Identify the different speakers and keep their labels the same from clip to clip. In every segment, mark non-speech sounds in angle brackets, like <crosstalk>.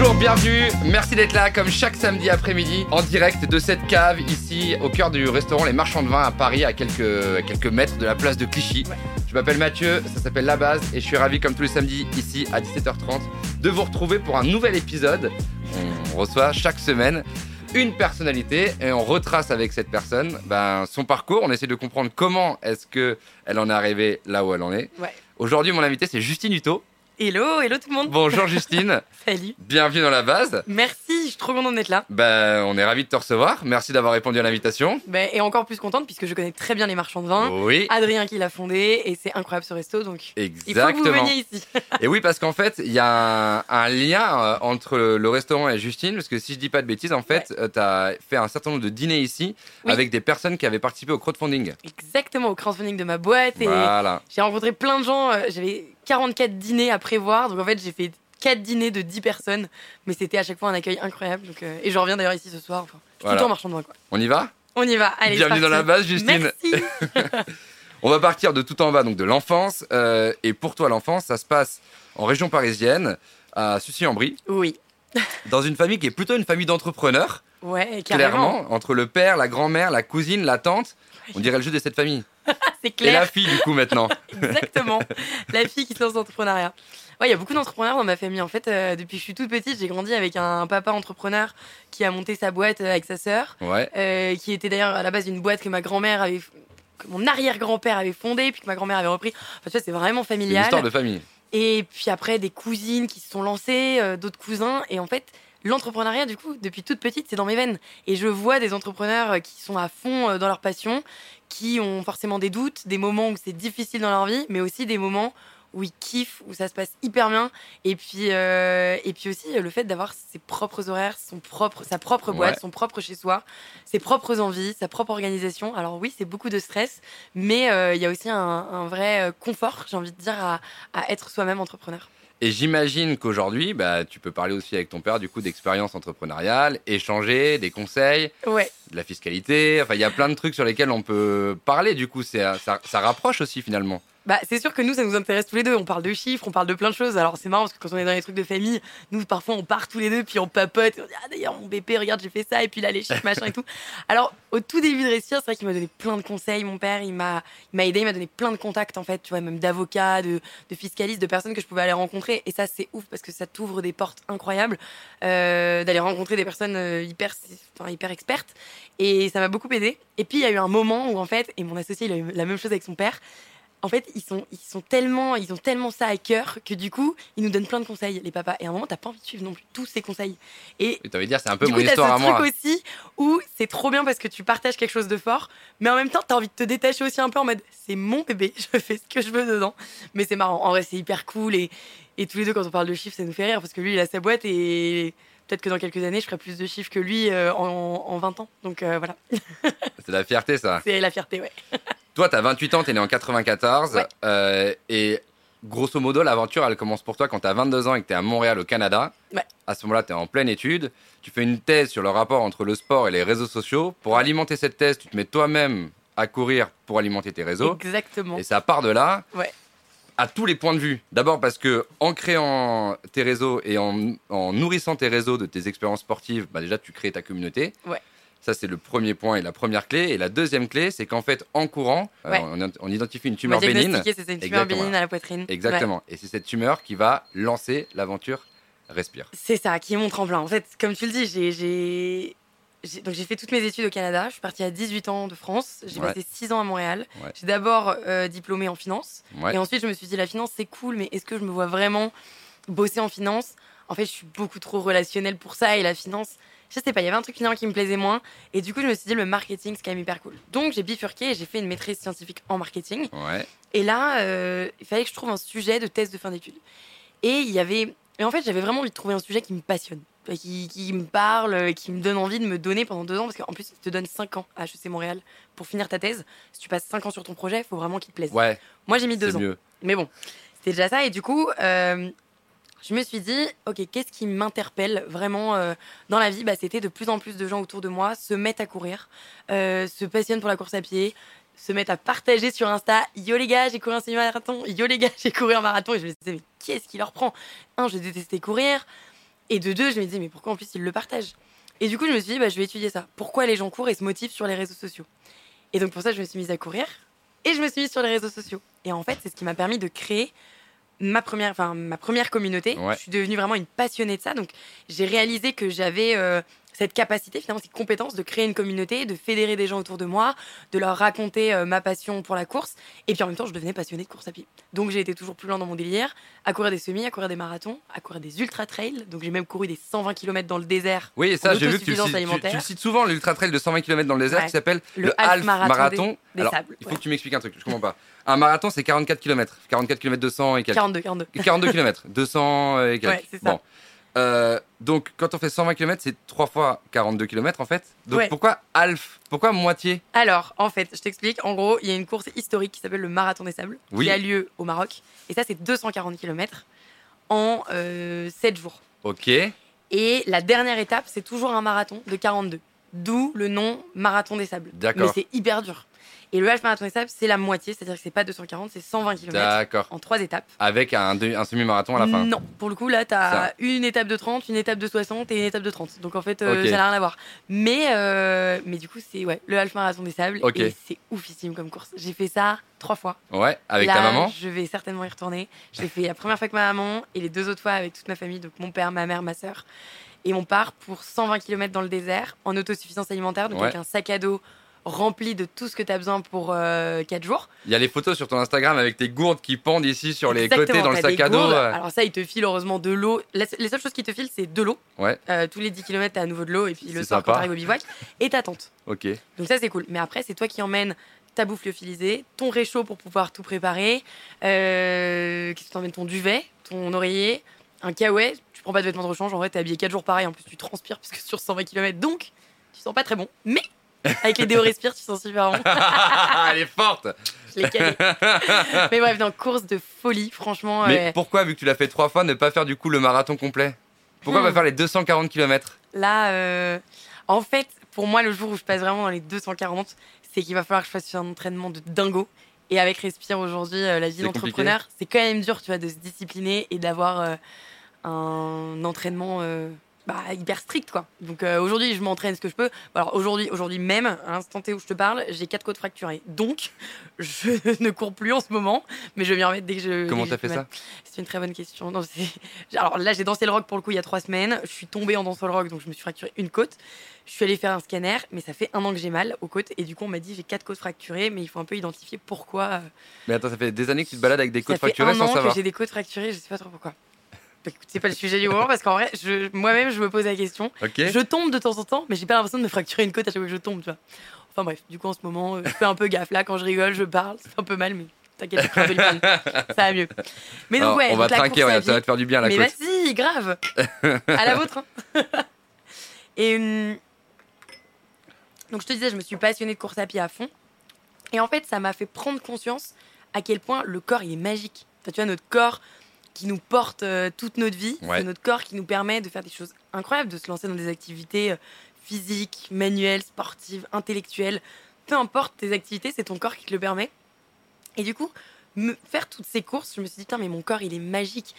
Speaker 1: Bonjour, bienvenue, merci d'être là comme chaque samedi après-midi en direct de cette cave ici au cœur du restaurant Les Marchands de Vin à Paris à quelques, à quelques mètres de la place de Clichy. Je m'appelle Mathieu, ça s'appelle La Base et je suis ravi comme tous les samedis ici à 17h30 de vous retrouver pour un nouvel épisode. On reçoit chaque semaine une personnalité et on retrace avec cette personne ben, son parcours. On essaie de comprendre comment est-ce que elle en est arrivée là où elle en est.
Speaker 2: Ouais.
Speaker 1: Aujourd'hui, mon invité c'est Justine Hutto.
Speaker 2: Hello, hello tout le monde.
Speaker 1: Bonjour Justine, <laughs>
Speaker 2: Salut.
Speaker 1: bienvenue dans La Base.
Speaker 2: Merci, je suis trop contente d'être là.
Speaker 1: Ben, on est ravi de te recevoir. Merci d'avoir répondu à l'invitation.
Speaker 2: Ben, et encore plus contente puisque je connais très bien les marchands de vin.
Speaker 1: Oui,
Speaker 2: Adrien qui l'a fondé et c'est incroyable ce resto donc il faut que vous
Speaker 1: exactement.
Speaker 2: veniez ici.
Speaker 1: Et oui, parce qu'en fait, il y a un, un lien euh, entre le, le restaurant et Justine, parce que si je dis pas de bêtises, en fait, tu as fait un certain nombre de dîners ici
Speaker 2: Oui.
Speaker 1: avec des personnes qui avaient participé au crowdfunding.
Speaker 2: Exactement au crowdfunding de ma boîte et
Speaker 1: Voilà.
Speaker 2: j'ai rencontré plein de gens. euh, J'avais 44 dîners à prévoir donc en fait j'ai fait 4 dîners de 10 personnes mais c'était à chaque fois un accueil incroyable donc, euh, et je reviens d'ailleurs ici ce soir. Enfin, je suis
Speaker 1: Voilà.
Speaker 2: tout le temps marchand de vin quoi.
Speaker 1: On y va?
Speaker 2: On y va, allez.
Speaker 1: Bienvenue dans la base, Justine.
Speaker 2: Merci. <laughs>
Speaker 1: On va partir de tout en bas, donc de l'enfance. euh, et pour toi, l'enfance, ça se passe en région parisienne, à Sucy-en-Brie,
Speaker 2: oui.
Speaker 1: dans une famille qui est plutôt une famille d'entrepreneurs,
Speaker 2: Ouais, carrément.
Speaker 1: clairement, entre le père, la grand-mère, la cousine, la tante. On dirait le jeu de cette famille. <laughs>
Speaker 2: C'est
Speaker 1: Et
Speaker 2: clair.
Speaker 1: la fille, du coup, maintenant. <laughs>
Speaker 2: Exactement. la fille qui se lance dans l'entrepreneuriat. Ouais, il y a beaucoup d'entrepreneurs dans ma famille. En fait, euh, depuis que je suis toute petite, j'ai grandi avec un papa entrepreneur qui a monté sa boîte euh, avec sa sœur,
Speaker 1: Ouais.
Speaker 2: euh, qui était d'ailleurs à la base une boîte que ma grand-mère avait, que mon arrière-grand-père avait fondée, puis que ma grand-mère avait repris. Enfin, tu vois, c'est vraiment
Speaker 1: C'est une
Speaker 2: familial.
Speaker 1: histoire de famille.
Speaker 2: Et puis après, des cousines qui se sont lancées, euh, d'autres cousins. Et en fait, l'entrepreneuriat, du coup, depuis toute petite, c'est dans mes veines. Et je vois des entrepreneurs euh, qui sont à fond euh, dans leur passion, qui ont forcément des doutes, des moments où c'est difficile dans leur vie, mais aussi des moments où ils kiffent, où ça se passe hyper bien. Et puis, euh, et puis aussi, euh, le fait d'avoir ses propres horaires, son propre, sa propre boîte,
Speaker 1: Ouais.
Speaker 2: son propre chez-soi, ses propres envies, sa propre organisation. Alors oui, c'est beaucoup de stress, mais euh, il y a aussi un, un vrai confort, j'ai envie de dire, à, à être soi-même entrepreneur.
Speaker 1: Et j'imagine qu'aujourd'hui, bah, tu peux parler aussi avec ton père du coup d'expérience entrepreneuriale, échanger, des conseils,
Speaker 2: Ouais,
Speaker 1: de la fiscalité. Enfin, il y a plein de trucs sur lesquels on peut parler. Du coup, c'est ça, ça rapproche aussi finalement.
Speaker 2: Bah, c'est sûr que nous, ça nous intéresse tous les deux. On parle de chiffres, on parle de plein de choses. Alors, c'est marrant parce que quand on est dans les trucs de famille, nous, parfois, on part tous les deux, puis on papote. Et on dit, ah, d'ailleurs, mon bébé, regarde, j'ai fait ça, et puis là, les chiffres, machin et tout. <laughs> Alors, au tout début de réussir, c'est vrai qu'il m'a donné plein de conseils. Mon père, il m'a il m'a aidé, il m'a donné plein de contacts, en fait, tu vois, même d'avocats, de, de fiscalistes, de personnes que je pouvais aller rencontrer. Et ça, c'est ouf parce que ça t'ouvre des portes incroyables euh, d'aller rencontrer des personnes euh, hyper, enfin, hyper expertes. Et ça m'a beaucoup aidé. Et puis, il y a eu un moment où, en fait, et mon associé, il a eu la même chose avec son père. En fait, ils sont, ils sont tellement, ils ont tellement ça à cœur que du coup, ils nous donnent plein de conseils, les papas. Et à un moment, t'as pas envie de suivre non plus tous ces conseils. Et
Speaker 1: tu envie de dire, c'est un peu
Speaker 2: du
Speaker 1: mon
Speaker 2: coup,
Speaker 1: histoire
Speaker 2: ce truc
Speaker 1: moi.
Speaker 2: aussi où c'est trop bien parce que tu partages quelque chose de fort, mais en même temps, t'as envie de te détacher aussi un peu en mode c'est mon bébé, <laughs> je fais ce que je veux dedans. Mais c'est marrant, en vrai, c'est hyper cool. Et, et tous les deux, quand on parle de chiffres, ça nous fait rire parce que lui, il a sa boîte et peut-être que dans quelques années, je ferai plus de chiffres que lui euh, en, en 20 ans. Donc euh, voilà, <laughs>
Speaker 1: C'est la fierté, ça.
Speaker 2: c'est la fierté, ouais. <laughs>
Speaker 1: Toi, t'as 28 ans, t'es né en 94.
Speaker 2: Ouais.
Speaker 1: euh, et grosso modo, l'aventure, elle commence pour toi quand t'as 22 ans et que t'es à Montréal, au Canada.
Speaker 2: Ouais.
Speaker 1: À ce moment-là, t'es en pleine étude. Tu fais une thèse sur le rapport entre le sport et les réseaux sociaux. Pour alimenter cette thèse, tu te mets toi-même à courir pour alimenter tes réseaux.
Speaker 2: Exactement.
Speaker 1: Et ça part de là.
Speaker 2: Ouais.
Speaker 1: À tous les points de vue. D'abord parce que en créant tes réseaux et en, en nourrissant tes réseaux de tes expériences sportives, bah déjà tu crées ta communauté.
Speaker 2: Ouais.
Speaker 1: Ça c'est le premier point et la première clé. Et la deuxième clé, c'est qu'en fait en courant, euh, on, on identifie une tumeur bénigne.
Speaker 2: c'était une tumeur bénigne à la poitrine. Ouais.
Speaker 1: Exactement. Et c'est cette tumeur qui va lancer l'aventure Respire.
Speaker 2: C'est ça, qui est mon tremplin. En fait, comme tu le dis, j'ai- j'ai j'ai- donc j'ai fait toutes mes études au Canada. Je suis partie à 18 ans de France. J'ai
Speaker 1: Ouais.
Speaker 2: passé 6 ans à Montréal.
Speaker 1: Ouais.
Speaker 2: J'ai d'abord euh, diplômé en finance.
Speaker 1: Ouais.
Speaker 2: Et ensuite, je me suis dit, la finance, c'est cool, mais est-ce que je me vois vraiment bosser en finance? En fait, je suis beaucoup trop relationnelle pour ça. Et la finance, je sais pas, il y avait un truc finalement qui me plaisait moins. Et du coup, je me suis dit, le marketing, c'est quand même hyper cool. Donc, j'ai bifurqué et j'ai fait une maîtrise scientifique en marketing.
Speaker 1: Ouais.
Speaker 2: Et là, euh, il fallait que je trouve un sujet de thèse de fin d'études. Et il y avait. Et en fait, j'avais vraiment envie de trouver un sujet qui me passionne, euh, qui, qui me parle, euh, qui me donne envie de me donner pendant deux ans. Parce qu'en plus, ils te donnent cinq ans à HEC Montréal pour finir ta thèse. Si tu passes cinq ans sur ton projet, il faut vraiment qu'il te plaise.
Speaker 1: Ouais.
Speaker 2: Moi, j'ai mis deux ans.
Speaker 1: mieux.
Speaker 2: Mais bon, c'était déjà ça. Et du coup, euh, je me suis dit, ok, qu'est-ce qui m'interpelle vraiment euh, dans la vie? Bah, C'était de plus en plus de gens autour de moi se mettent à courir, euh, se passionnent pour la course à pied, se mettent à partager sur Insta, yo les gars, j'ai couru un semi-marathon, yo les gars, <laughs> j'ai couru un marathon. Et je me disais, mais qu'est-ce qui leur prend? Un, je détestais courir. Et de deux, je me disais, mais pourquoi en plus ils le partagent? Et du coup, je me suis dit, bah, je vais étudier ça. Pourquoi les gens courent et se motivent sur les réseaux sociaux? Et donc pour ça, je me suis mise à courir et je me suis mise sur les réseaux sociaux. Et en fait, c'est ce qui m'a permis de créer ma première, enfin, ma première communauté.
Speaker 1: Ouais.
Speaker 2: Je suis devenue vraiment une passionnée de ça. Donc j'ai réalisé que j'avais euh, cette capacité, finalement, cette compétence de créer une communauté, de fédérer des gens autour de moi, de leur raconter euh, ma passion pour la course. Et puis en même temps, je devenais passionnée de course à pied. Donc j'ai été toujours plus loin dans mon délire, à courir des semis, à courir des marathons, à courir des ultra trails. Donc j'ai même couru des 120 km dans le désert.
Speaker 1: Oui, et ça, j'ai vu que tu cites, tu-
Speaker 2: alimentaire.
Speaker 1: tu le cites souvent, l'ultra trail de 120 km dans le désert
Speaker 2: Ouais.
Speaker 1: qui s'appelle
Speaker 2: Le
Speaker 1: le,
Speaker 2: half
Speaker 1: half
Speaker 2: marathon
Speaker 1: marathon.
Speaker 2: des- des
Speaker 1: Alors,
Speaker 2: sables,
Speaker 1: il faut
Speaker 2: ouais.
Speaker 1: que tu m'expliques un truc, je comprends pas. Un marathon, c'est 44 km. 44 km 200 et quelques.
Speaker 2: 42, 42.
Speaker 1: 42 km, 200 et quelques.
Speaker 2: Ouais, c'est ça.
Speaker 1: Bon. Euh, donc, quand on fait 120 km, c'est 3 fois 42 km en fait. Donc,
Speaker 2: Ouais.
Speaker 1: pourquoi half? Pourquoi moitié?
Speaker 2: Alors, en fait, je t'explique. En gros, il y a une course historique qui s'appelle le Marathon des Sables,
Speaker 1: Oui.
Speaker 2: qui a lieu au Maroc. Et ça, c'est 240 km en 7 jours.
Speaker 1: Ok.
Speaker 2: Et la dernière étape, c'est toujours un marathon de 42. D'où le nom Marathon des Sables.
Speaker 1: D'accord.
Speaker 2: Mais c'est hyper dur. Et le half marathon des sables, c'est la moitié, c'est-à-dire que c'est pas 240, c'est 120 km en trois étapes.
Speaker 1: Avec un, semi-marathon à la fin.
Speaker 2: Non, pour le coup, là, t'as
Speaker 1: Ça.
Speaker 2: une étape de 30, une étape de 60 et une étape de 30. Donc en fait, euh, ça n'a rien à voir. Mais, euh, mais du coup, c'est ouais, le half marathon des sables. Et c'est oufissime comme course. J'ai fait ça trois fois.
Speaker 1: Ouais, avec
Speaker 2: Là,
Speaker 1: ta maman?
Speaker 2: Je vais certainement y retourner. Je l'ai fait la première fois avec ma maman et les deux autres fois avec toute ma famille, donc mon père, ma mère, ma sœur. Et on part pour 120 km dans le désert en autosuffisance alimentaire, donc
Speaker 1: Ouais.
Speaker 2: avec un sac à dos rempli de tout ce que tu as besoin pour 4 jours.
Speaker 1: Il y a les photos sur ton Instagram avec tes gourdes qui pendent ici sur les côtés dans le sac à dos. euh.
Speaker 2: Alors ça, il te file heureusement de l'eau. Les seules choses qui te filent, c'est de l'eau.
Speaker 1: Ouais.
Speaker 2: Euh, tous les 10 km, t'as à nouveau de l'eau et puis le soir quand t'arrives au bivouac. Et ta tente.
Speaker 1: Ok.
Speaker 2: Donc ça, c'est cool. Mais après, c'est toi qui emmènes ta bouffe lyophilisée, ton réchaud pour pouvoir tout préparer, euh, qu'est-ce que t'emmènes? Ton duvet, ton oreiller, un caouet. Tu prends pas de vêtements de rechange. En vrai, t'es habillé 4 jours pareil. En plus, tu transpires parce que sur 120 km, donc tu sens pas très bon. Mais avec les déos respire, tu sens super bon. <laughs>
Speaker 1: Elle est forte
Speaker 2: Je l'ai calé. <laughs> Mais bref, dans course de folie, franchement.
Speaker 1: Mais
Speaker 2: euh,
Speaker 1: pourquoi, vu que tu l'as fait trois fois, ne pas faire du coup le marathon complet? Pourquoi
Speaker 2: Hmm.
Speaker 1: pas faire les 240 km
Speaker 2: Là, euh, en fait, pour moi, le jour où je passe vraiment dans les 240, c'est qu'il va falloir que je fasse un entraînement de dingo. Et avec Respire aujourd'hui, euh, la vie d'entrepreneur, c'est quand même dur, tu vois, de se discipliner et d'avoir euh, un entraînement bah, hyper strict, quoi. Donc euh, aujourd'hui, je m'entraîne ce que je peux. Alors aujourd'hui, aujourd'hui même, à l'instant T où je te parle, j'ai quatre côtes fracturées. Donc, <laughs> je ne cours plus en ce moment, mais je vais m'y remettre dès que je.
Speaker 1: Comment t'as fait
Speaker 2: mal.
Speaker 1: ça
Speaker 2: C'est une très bonne question. Non, <laughs> Alors là, j'ai dansé le rock pour le coup il y a trois semaines. Je suis tombée en dansant le rock, donc je me suis fracturé une côte. Je suis allée faire un scanner, mais ça fait un an que j'ai mal aux côtes. Et du coup, on m'a dit j'ai quatre côtes fracturées, mais il faut un peu identifier pourquoi. euh,
Speaker 1: Mais attends, ça fait des années que tu te balades avec des
Speaker 2: ça
Speaker 1: côtes
Speaker 2: fait
Speaker 1: fracturées
Speaker 2: un
Speaker 1: sans
Speaker 2: an que
Speaker 1: savoir.
Speaker 2: j'ai des côtes fracturées, je sais pas trop pourquoi. C'est pas le sujet du moment parce qu'en vrai, moi-même, je me pose la question. Je tombe de temps en temps, mais j'ai pas l'impression de me fracturer une côte à chaque fois que je tombe, tu vois. Enfin bref, du coup, en ce moment, euh, je fais un peu gaffe. Là, quand je rigole, je parle, c'est un peu mal, mais t'inquiète. Ça va mieux. Mais donc,
Speaker 1: Alors,
Speaker 2: ouais,
Speaker 1: On va
Speaker 2: donc
Speaker 1: trinquer, regarde, ça va te faire du bien la
Speaker 2: mais
Speaker 1: côte.
Speaker 2: vas-y, grave. à la vôtre. hein. <laughs> Et hum, donc je te disais, je me suis passionnée de course à pied à fond. Et en fait, ça m'a fait prendre conscience à quel point le corps il est magique. Enfin, tu vois, notre corps qui nous porte euh, toute notre vie,
Speaker 1: Ouais.
Speaker 2: c'est notre corps qui nous permet de faire des choses incroyables, de se lancer dans des activités euh, physiques, manuelles, sportives, intellectuelles. Peu importe tes activités, c'est ton corps qui te le permet. Et du coup, me faire toutes ces courses, je me suis dit, mais mon corps, il est magique.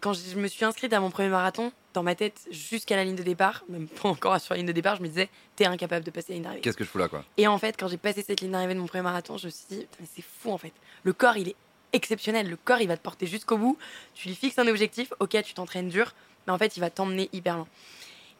Speaker 2: Quand je me suis inscrite à mon premier marathon, dans ma tête, jusqu'à la ligne de départ, même pas encore sur la ligne de départ, je me disais, t'es incapable de passer la ligne d'arrivée.
Speaker 1: Qu'est-ce que je fous là quoi?
Speaker 2: Et en fait, quand j'ai passé cette ligne d'arrivée de mon premier marathon, je me suis dit, c'est fou en fait. Le corps, il est exceptionnel. Le corps, il va te porter jusqu'au bout. Tu lui fixes un objectif, ok, tu t'entraînes dur, mais en fait, il va t'emmener hyper loin.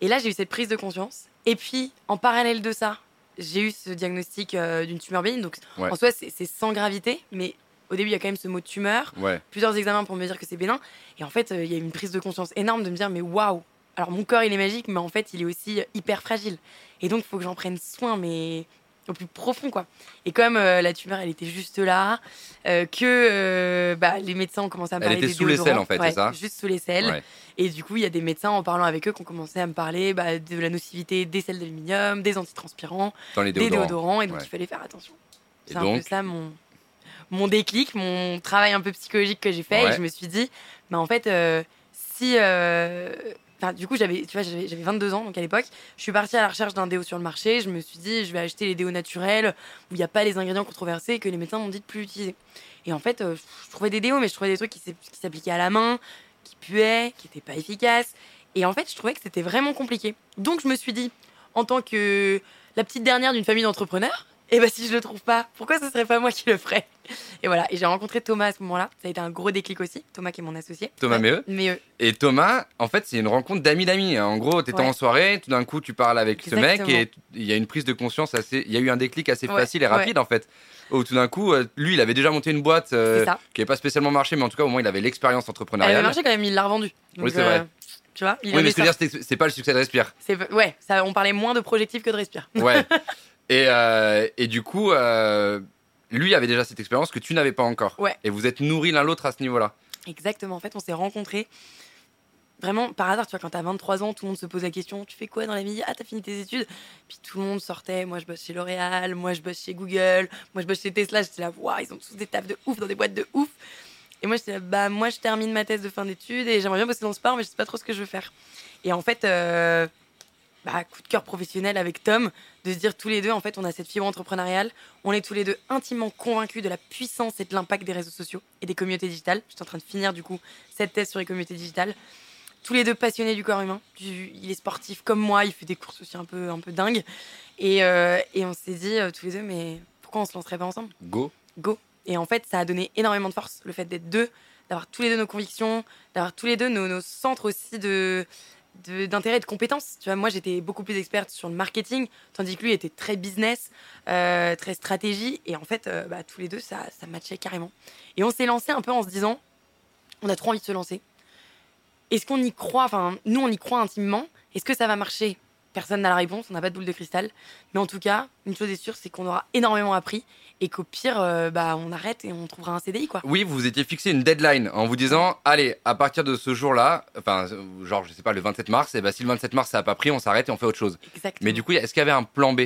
Speaker 2: Et là, j'ai eu cette prise de conscience. Et puis, en parallèle de ça, j'ai eu ce diagnostic euh, d'une tumeur bénigne. Donc,
Speaker 1: Ouais.
Speaker 2: en soi, c'est sans gravité, mais au début, il y a quand même ce mot tumeur
Speaker 1: Ouais.
Speaker 2: plusieurs examens pour me dire que c'est bénin. Et en fait, euh, il y a eu une prise de conscience énorme de me dire, mais waouh Alors mon corps, il est magique, mais en fait, il est aussi hyper fragile. Et donc, il faut que j'en prenne soin, mais au plus profond, quoi. Et comme euh, la tumeur, elle était juste là, euh, que euh, bah, les médecins ont commencé à me
Speaker 1: Elle
Speaker 2: parler
Speaker 1: était
Speaker 2: des
Speaker 1: sous selles, en fait, c'est
Speaker 2: Ouais,
Speaker 1: ça
Speaker 2: Juste sous les selles.
Speaker 1: Ouais.
Speaker 2: Et du coup, il y a des médecins, en parlant avec eux, qui ont commencé à me parler bah, de la nocivité des sels d'aluminium, des antitranspirants, des
Speaker 1: déodorants.
Speaker 2: et donc
Speaker 1: Ouais.
Speaker 2: il fallait faire attention. C'est un
Speaker 1: donc
Speaker 2: peu ça mon, mon déclic, mon travail un peu psychologique que j'ai fait. Et je me suis dit, mais en fait, euh, si. Du coup, j'avais, tu vois, j'avais j'avais 22 ans, donc à l'époque, je suis partie à la recherche d'un déo sur le marché. Je me suis dit, je vais acheter les déos naturels où il n'y a pas les ingrédients controversés que les médecins m'ont dit de plus utiliser. Et en fait, euh, je trouvais des déos, mais je trouvais des trucs qui s'appliquaient à la main, qui puaient, qui n'étaient pas efficaces. Et en fait, je trouvais que c'était vraiment compliqué. Donc, je me suis dit, en tant que la petite dernière d'une famille d'entrepreneurs, et bah si je le trouve pas, pourquoi ce serait pas moi qui le ferais? Et voilà, et j'ai rencontré Thomas à ce moment-là. Ça a été un gros déclic aussi. Thomas qui est mon associé.
Speaker 1: Thomas
Speaker 2: Ouais.
Speaker 1: Méheux.
Speaker 2: Mais euh,
Speaker 1: Et Thomas, en fait, c'est une rencontre d'amis d'amis. En gros, t'étais
Speaker 2: Ouais.
Speaker 1: en soirée, tout d'un coup, tu parles avec ce mec et il y a une prise de conscience assez. Il y a eu un déclic assez
Speaker 2: Ouais,
Speaker 1: facile et rapide, en fait. Où tout d'un coup, euh, lui, il avait déjà monté une boîte euh, qui n'avait pas spécialement marché, mais en tout cas, au moins, il avait l'expérience
Speaker 2: Elle
Speaker 1: entrepreneuriale.
Speaker 2: avait marché quand même, il l'a revendu.
Speaker 1: Oui, c'est vrai.
Speaker 2: Tu vois, il
Speaker 1: Oui, mais ce que je veux dire, c'est pas le succès de Respire.
Speaker 2: Ouais, ça, on parlait moins de projectif que de respire.
Speaker 1: Ouais. <laughs> et, euh, et du coup, euh, lui avait déjà cette expérience que tu n'avais pas encore.
Speaker 2: Ouais.
Speaker 1: Et vous êtes nourris l'un l'autre à ce niveau-là.
Speaker 2: Exactement. En fait, on s'est rencontrés vraiment par hasard. Tu vois, quand t'as 23 ans, tout le monde se pose la question tu fais quoi dans la vie? Ah, t'as fini tes études? Puis tout le monde sortait moi, je bosse chez L'Oréal, moi, je bosse chez Google, moi, je bosse chez Tesla. J'étais là, waouh, ils ont tous des tafs de ouf dans des boîtes de ouf. Et moi, j'étais là, bah, moi, je termine ma thèse de fin d'études et j'aimerais bien bosser dans le sport, mais je sais pas trop ce que je veux faire. Et en fait, euh, bah, coup de cœur professionnel avec Tom, de se dire tous les deux, en fait, on a cette fibre entrepreneuriale. On est tous les deux intimement convaincus de la puissance et de l'impact des réseaux sociaux et des communautés digitales. Je suis en train de finir, du coup, cette thèse sur les communautés digitales. Tous les deux passionnés du corps humain. Du- il est sportif comme moi, il fait des courses aussi un peu, un peu dingues. Et, euh, et on s'est dit euh, tous les deux, mais pourquoi on se lancerait pas ensemble?
Speaker 1: Go.
Speaker 2: Go Et en fait, ça a donné énormément de force, le fait d'être deux, d'avoir tous les deux nos convictions, d'avoir tous les deux nos, nos centres aussi de de- d'intérêt et de compétences. Tu vois, moi, j'étais beaucoup plus experte sur le marketing, tandis que lui était très business, euh, très stratégie. Et en fait, euh, bah, tous les deux, ça, ça matchait carrément. Et on s'est lancé un peu en se disant, on a trop envie de se lancer. Est-ce qu'on y croit? Enfin, nous, on y croit intimement. Est-ce que ça va marcher? Personne n'a la réponse, on n'a pas de boule de cristal. Mais en tout cas, une chose est sûre, c'est qu'on aura énormément appris et qu'au pire, euh, bah, on arrête et on trouvera un CDI, quoi.
Speaker 1: Oui, vous vous étiez fixé une deadline en vous disant allez, à partir de ce jour-là, enfin, genre, je sais pas, le 27 mars, et ben si le 27 mars ça a pas pris, on s'arrête et on fait autre chose.
Speaker 2: Exactement.
Speaker 1: Mais du coup, est-ce qu'il y avait un plan B?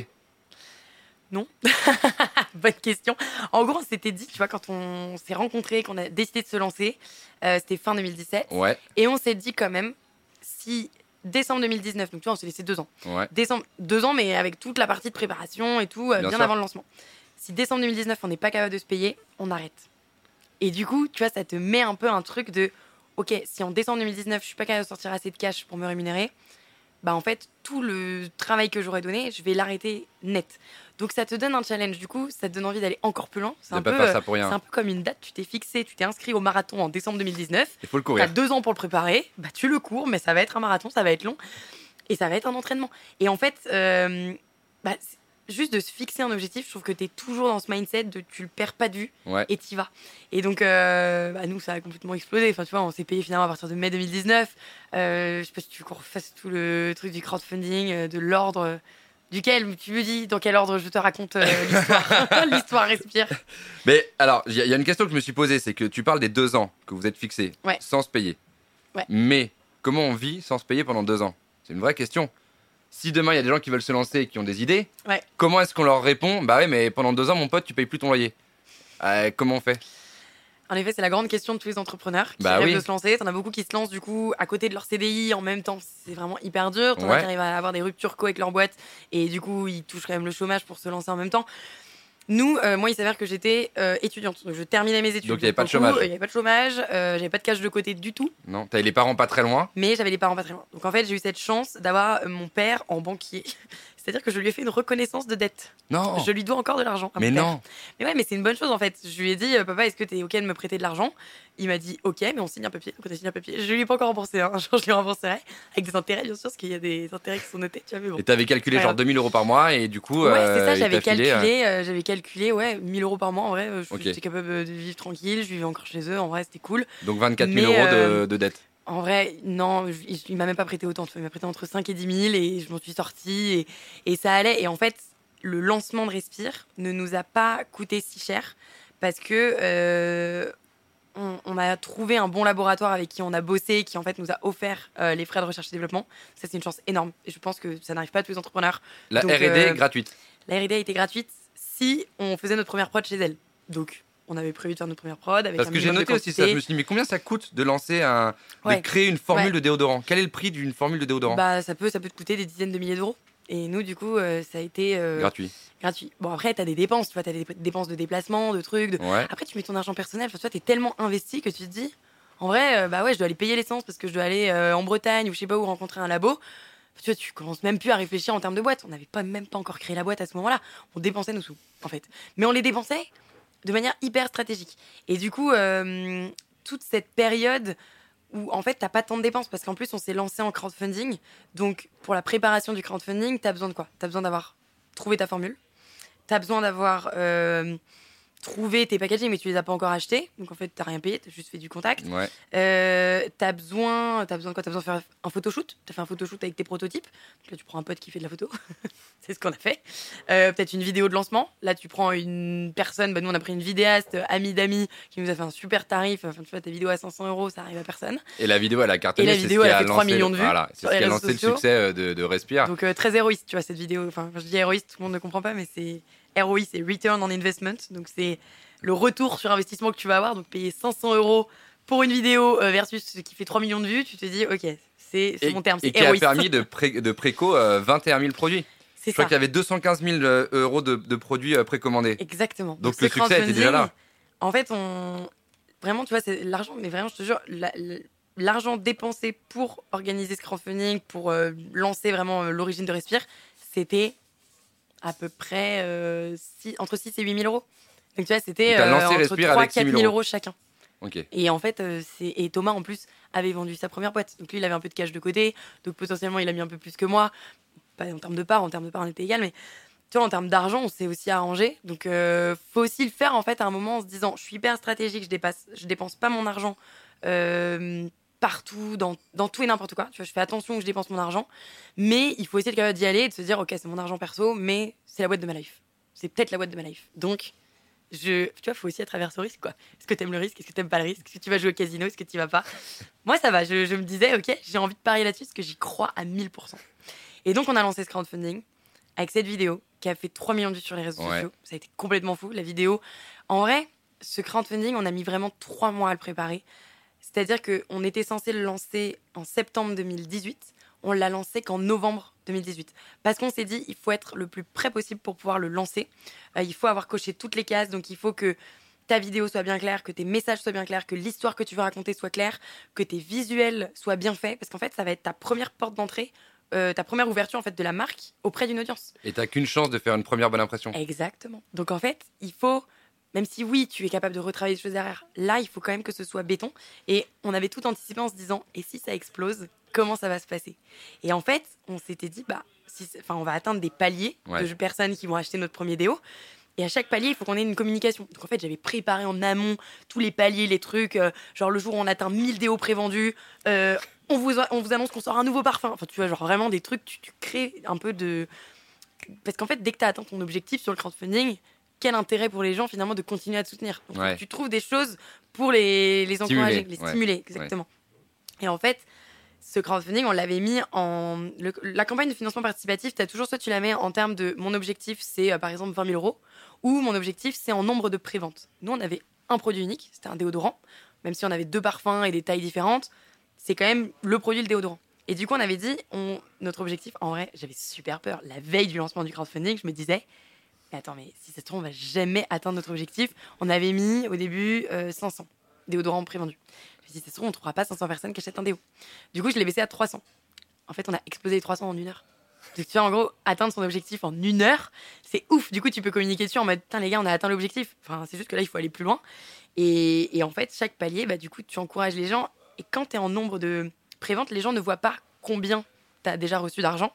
Speaker 1: <laughs>
Speaker 2: Bonne question. En gros, on s'était dit, tu vois, quand on s'est rencontrés, qu'on a décidé de se lancer, euh, c'était fin 2017,
Speaker 1: Ouais,
Speaker 2: et on s'est dit quand même, si décembre 2019, donc tu vois, on s'est laissé deux ans,
Speaker 1: ouais.
Speaker 2: décembre, deux ans, mais avec toute la partie de préparation et tout, euh,
Speaker 1: Bien
Speaker 2: bien, avant le lancement. Si décembre 2019, on n'est pas capable de se payer, on arrête. Et du coup, tu vois, ça te met un peu un truc de, ok, si en décembre 2019, je suis pas capable de sortir assez de cash pour me rémunérer, bah en fait, tout le travail que j'aurais donné, je vais l'arrêter net. Donc ça te donne un challenge, du coup, ça te donne envie d'aller encore plus loin. C'est un, peu, euh, c'est un peu comme une date, tu t'es fixé, tu t'es inscrit au marathon en décembre 2019,
Speaker 1: Il faut le courir.
Speaker 2: deux ans pour le préparer, bah tu le cours, mais ça va être un marathon, ça va être long, et ça va être un entraînement. Et en fait, euh, bah, juste de se fixer un objectif, je trouve que tu es toujours dans ce mindset de tu le perds pas de vue
Speaker 1: Ouais.
Speaker 2: et t'y vas. Et donc, euh, bah, nous, ça a complètement explosé. Enfin, tu vois, on s'est payé finalement à partir de mai 2019. Euh, je sais pas si tu veux qu'on refasse tout le truc du crowdfunding, euh, de l'ordre. euh, Duquel tu me dis dans quel ordre je te raconte euh, l'histoire <laughs> L'histoire respire.
Speaker 1: Mais alors, il y, a- il y a une question que je me suis posée, c'est que tu parles des deux ans que vous êtes fixés
Speaker 2: Ouais.
Speaker 1: sans se payer.
Speaker 2: Ouais.
Speaker 1: Mais comment on vit sans se payer pendant deux ans? C'est une vraie question. Si demain il y a des gens qui veulent se lancer et qui ont des idées,
Speaker 2: Ouais.
Speaker 1: comment est-ce qu'on leur répond Bah ouais, mais pendant deux ans, mon pote, tu payes plus ton loyer. Euh, comment on fait
Speaker 2: En effet, c'est la grande question de tous les entrepreneurs qui
Speaker 1: Bah
Speaker 2: rêvent
Speaker 1: oui.
Speaker 2: de se lancer. T'en as beaucoup qui se lancent du coup à côté de leur CDI en même temps. C'est vraiment hyper dur. T'en as
Speaker 1: Ouais.
Speaker 2: qui arrivent à avoir des ruptures co avec leur boîte et du coup ils touchent quand même le chômage pour se lancer en même temps. Nous, euh, moi, il s'avère que j'étais euh, étudiante. Donc, je terminais mes études.
Speaker 1: Donc, il y avait pas de chômage.
Speaker 2: Il n'y avait pas de chômage. euh, J'avais pas de cash de côté du tout.
Speaker 1: Non T'avais les parents pas très loin
Speaker 2: Mais j'avais les parents pas très loin. Donc en fait, j'ai eu cette chance d'avoir euh, mon père en banquier. C'est-à-dire que je lui ai fait une reconnaissance de dette.
Speaker 1: Non
Speaker 2: Je lui dois encore de l'argent.
Speaker 1: Mais
Speaker 2: père.
Speaker 1: non
Speaker 2: Mais ouais, mais c'est une bonne chose en fait. Je lui ai dit, euh, papa, est-ce que t'es ok de me prêter de l'argent? Il m'a dit, ok, mais on signe un papier. Donc on a signé un papier. Je lui ai pas encore remboursé. Hein. <laughs> Je lui rembourserai avec des intérêts, bien sûr, parce qu'il y a des intérêts qui sont notés. Tu vois, mais bon.
Speaker 1: Et t'avais calculé
Speaker 2: Ouais.
Speaker 1: genre 2000 euros par mois et du coup.
Speaker 2: Ouais,
Speaker 1: euh,
Speaker 2: c'est ça,
Speaker 1: il
Speaker 2: j'avais
Speaker 1: euh,
Speaker 2: calculé, euh, j'avais calculé, ouais, 1000 euros par mois, en vrai, euh, j'étais capable de vivre tranquille, je vivais encore chez eux, en vrai, c'était cool.
Speaker 1: donc 24 000
Speaker 2: Mais,
Speaker 1: euros de,
Speaker 2: euh,
Speaker 1: de dette.
Speaker 2: En vrai, non, il, il m'a même pas prêté autant, il m'a prêté entre 5 et 10 000 et je m'en suis sortie et, et ça allait. Et en fait, le lancement de Respire ne nous a pas coûté si cher parce que euh, on, on a trouvé un bon laboratoire avec qui on a bossé, qui en fait nous a offert euh, les frais de recherche et développement. Ça, c'est une chance énorme et je pense que ça n'arrive pas à tous les entrepreneurs.
Speaker 1: La R&D
Speaker 2: euh,
Speaker 1: gratuite.
Speaker 2: La R&D a été gratuite si on faisait notre première prod chez elle. Donc, on avait prévu de faire notre première prod avec
Speaker 1: Parce
Speaker 2: un
Speaker 1: que j'ai noté aussi ça, je me suis dit, mais combien ça coûte de lancer un. de créer une formule
Speaker 2: Ouais.
Speaker 1: de déodorant? Quel est le prix d'une formule de déodorant?
Speaker 2: Bah, ça peut, ça peut te coûter des dizaines de milliers d'euros. Et nous, du coup, euh, ça a été euh,
Speaker 1: Gratuit.
Speaker 2: gratuit. Bon, après, t'as des dépenses, tu vois, t'as des dé- dépenses de déplacement, de trucs. de-
Speaker 1: Ouais.
Speaker 2: Après, tu mets ton argent personnel. Enfin, tu vois, t'es tellement investi que tu te dis, En vrai, euh, bah ouais, je dois aller payer l'essence parce que je dois aller en Bretagne ou je sais pas où rencontrer un labo. Tu vois, tu commences même plus à réfléchir en termes de boîte. On n'avait pas même pas encore créé la boîte à ce moment-là. On dépensait nos sous, en fait. Mais on les dépensait de manière hyper stratégique. Et du coup, euh, toute cette période où en fait t'as pas tant de dépenses parce qu'en plus on s'est lancé en crowdfunding. Donc pour la préparation du crowdfunding, t'as besoin de quoi? T'as besoin d'avoir trouvé ta formule. T'as besoin d'avoir euh, trouvé tes packaging, mais tu les as pas encore achetés. Donc en fait t'as rien payé, t'as juste fait du contact.
Speaker 1: Ouais.
Speaker 2: Euh, t'as besoin, t'as besoin de quoi? T'as besoin de faire un photoshoot? T'as fait un photoshoot avec tes prototypes? Donc là, tu prends un pote qui fait de la photo. <laughs> c'est ce qu'on a fait. Euh, Peut-être une vidéo de lancement. Là, tu prends une personne. Bah, nous, on a pris une vidéaste, euh, amie d'amis, qui nous a fait un super tarif. Enfin, tu vois, ta vidéo à 500 euros, ça arrive à personne.
Speaker 1: Et la vidéo, elle a cartonné.
Speaker 2: Et la vidéo, elle a fait 3
Speaker 1: lancé
Speaker 2: millions de vues
Speaker 1: Voilà, c'est ce qui a lancé le succès de, de Respire.
Speaker 2: Donc euh, très héroïste, tu vois, cette vidéo. Enfin, je dis héroïste, tout le monde ne comprend pas, mais c'est ROI, c'est Return on Investment. Donc c'est le retour sur investissement que tu vas avoir. Donc payer 500 euros pour une vidéo euh, versus ce qui fait 3 millions de vues, tu te dis, ok, c'est mon terme,
Speaker 1: et qui a permis de, pré- de préco euh, 21 000 produits. Je crois qu'il y avait 215 000 euh, euros de, de produits euh, précommandés.
Speaker 2: Exactement.
Speaker 1: Donc le succès était déjà là.
Speaker 2: En fait, on vraiment, tu vois, c'est l'argent, mais vraiment, je te jure, la- la- l'argent dépensé pour organiser ce crowdfunding, pour euh, lancer vraiment euh, l'origine de Respire, c'était à peu près euh, six- entre 6 et 8 000 euros. Donc tu vois, c'était euh, entre
Speaker 1: Respire
Speaker 2: 3
Speaker 1: avec 6
Speaker 2: 4
Speaker 1: 000
Speaker 2: 000
Speaker 1: euros.
Speaker 2: chacun.
Speaker 1: Ok.
Speaker 2: Et en fait, euh, c'est et Thomas en plus avait vendu sa première boîte. Donc lui, il avait un peu de cash de côté. Donc potentiellement, il a mis un peu plus que moi. Pas en termes de part, en termes de part, on était égal, mais tu vois, en termes d'argent, on s'est aussi arrangé. Donc euh, faut aussi le faire en fait à un moment en se disant, je suis hyper stratégique, je dépasse, je dépense pas mon argent. euh, partout, dans, dans tout et n'importe quoi. Tu vois, je fais attention où je dépense mon argent, mais il faut être capable d'y aller et de se dire, ok, c'est mon argent perso, mais c'est la boîte de ma life. C'est peut-être la boîte de ma life. Donc, je, tu vois, faut aussi être averse au risque, quoi. Est-ce que t'aimes le risque? Est-ce que t'aimes pas le risque? Est-ce que tu vas jouer au casino? Est-ce que tu vas pas? Moi, ça va. Je, je me disais, ok, j'ai envie de parier là-dessus parce que j'y crois à 1000%. Et donc, on a lancé ce crowdfunding avec cette vidéo qui a fait 3 millions de vues sur les réseaux
Speaker 1: Ouais.
Speaker 2: sociaux. Ça a été complètement fou. La vidéo, en vrai, ce crowdfunding, on a mis vraiment 3 mois à le préparer. C'est-à-dire qu'on était censé le lancer en septembre 2018. On l'a lancé qu'en novembre 2018. Parce qu'on s'est dit, il faut être le plus près possible pour pouvoir le lancer. Euh, il faut avoir coché toutes les cases. Donc, il faut que ta vidéo soit bien claire, que tes messages soient bien clairs, que l'histoire que tu veux raconter soit claire, que tes visuels soient bien faits. Parce qu'en fait, ça va être ta première porte d'entrée, euh, ta première ouverture en fait de la marque auprès d'une audience.
Speaker 1: Et t'as qu'une chance de faire une première bonne impression.
Speaker 2: Exactement. Donc en fait, il faut, même si oui, tu es capable de retravailler des choses derrière, là, il faut quand même que ce soit béton. Et on avait tout anticipé en se disant, et si ça explose, comment ça va se passer? Et en fait, on s'était dit, bah, si enfin, on va atteindre des paliers
Speaker 1: Ouais.
Speaker 2: de personnes qui vont acheter notre premier déo. Et à chaque palier, il faut qu'on ait une communication. Donc en fait, j'avais préparé en amont tous les paliers, les trucs. euh, genre le jour où on atteint 1000 déos prévendus, euh, on, vous, on vous annonce qu'on sort un nouveau parfum. Enfin, tu vois, genre vraiment des trucs, tu, tu crées un peu de. Parce qu'en fait, dès que tu as atteint ton objectif sur le crowdfunding, quel intérêt pour les gens finalement de continuer à te soutenir Donc,
Speaker 1: Ouais.
Speaker 2: Tu trouves des choses pour les, les encourager,
Speaker 1: Stimuler,
Speaker 2: les
Speaker 1: ouais.
Speaker 2: stimuler, exactement. Et en fait, ce crowdfunding, on l'avait mis en. le- la campagne de financement participatif, tu as toujours soit tu la mets en termes de mon objectif, c'est euh, par exemple 20 000 euros, ou mon objectif, c'est en nombre de préventes. Nous, on avait un produit unique, c'était un déodorant, même si on avait deux parfums et des tailles différentes, c'est quand même le produit, le déodorant. Et du coup, on avait dit, on, notre objectif, en vrai, j'avais super peur. La veille du lancement du crowdfunding, je me disais, mais attends, mais si ça se trouve, on va jamais atteindre notre objectif. On avait mis au début euh, 500 déodorants prévendus. Dit, ça se trouve, on ne trouvera pas 500 personnes qui achètent un déo. Du coup, je l'ai baissé à 300. En fait, on a explosé les 300 en une heure. Donc, tu vois, en gros, atteindre son objectif en une heure, c'est ouf. Du coup, tu peux communiquer dessus en mode, putain, les gars, on a atteint l'objectif. Enfin, c'est juste que là, il faut aller plus loin. Et, et en fait, chaque palier, bah, du coup, tu encourages les gens. Et quand tu es en nombre de préventes, les gens ne voient pas combien tu as déjà reçu d'argent.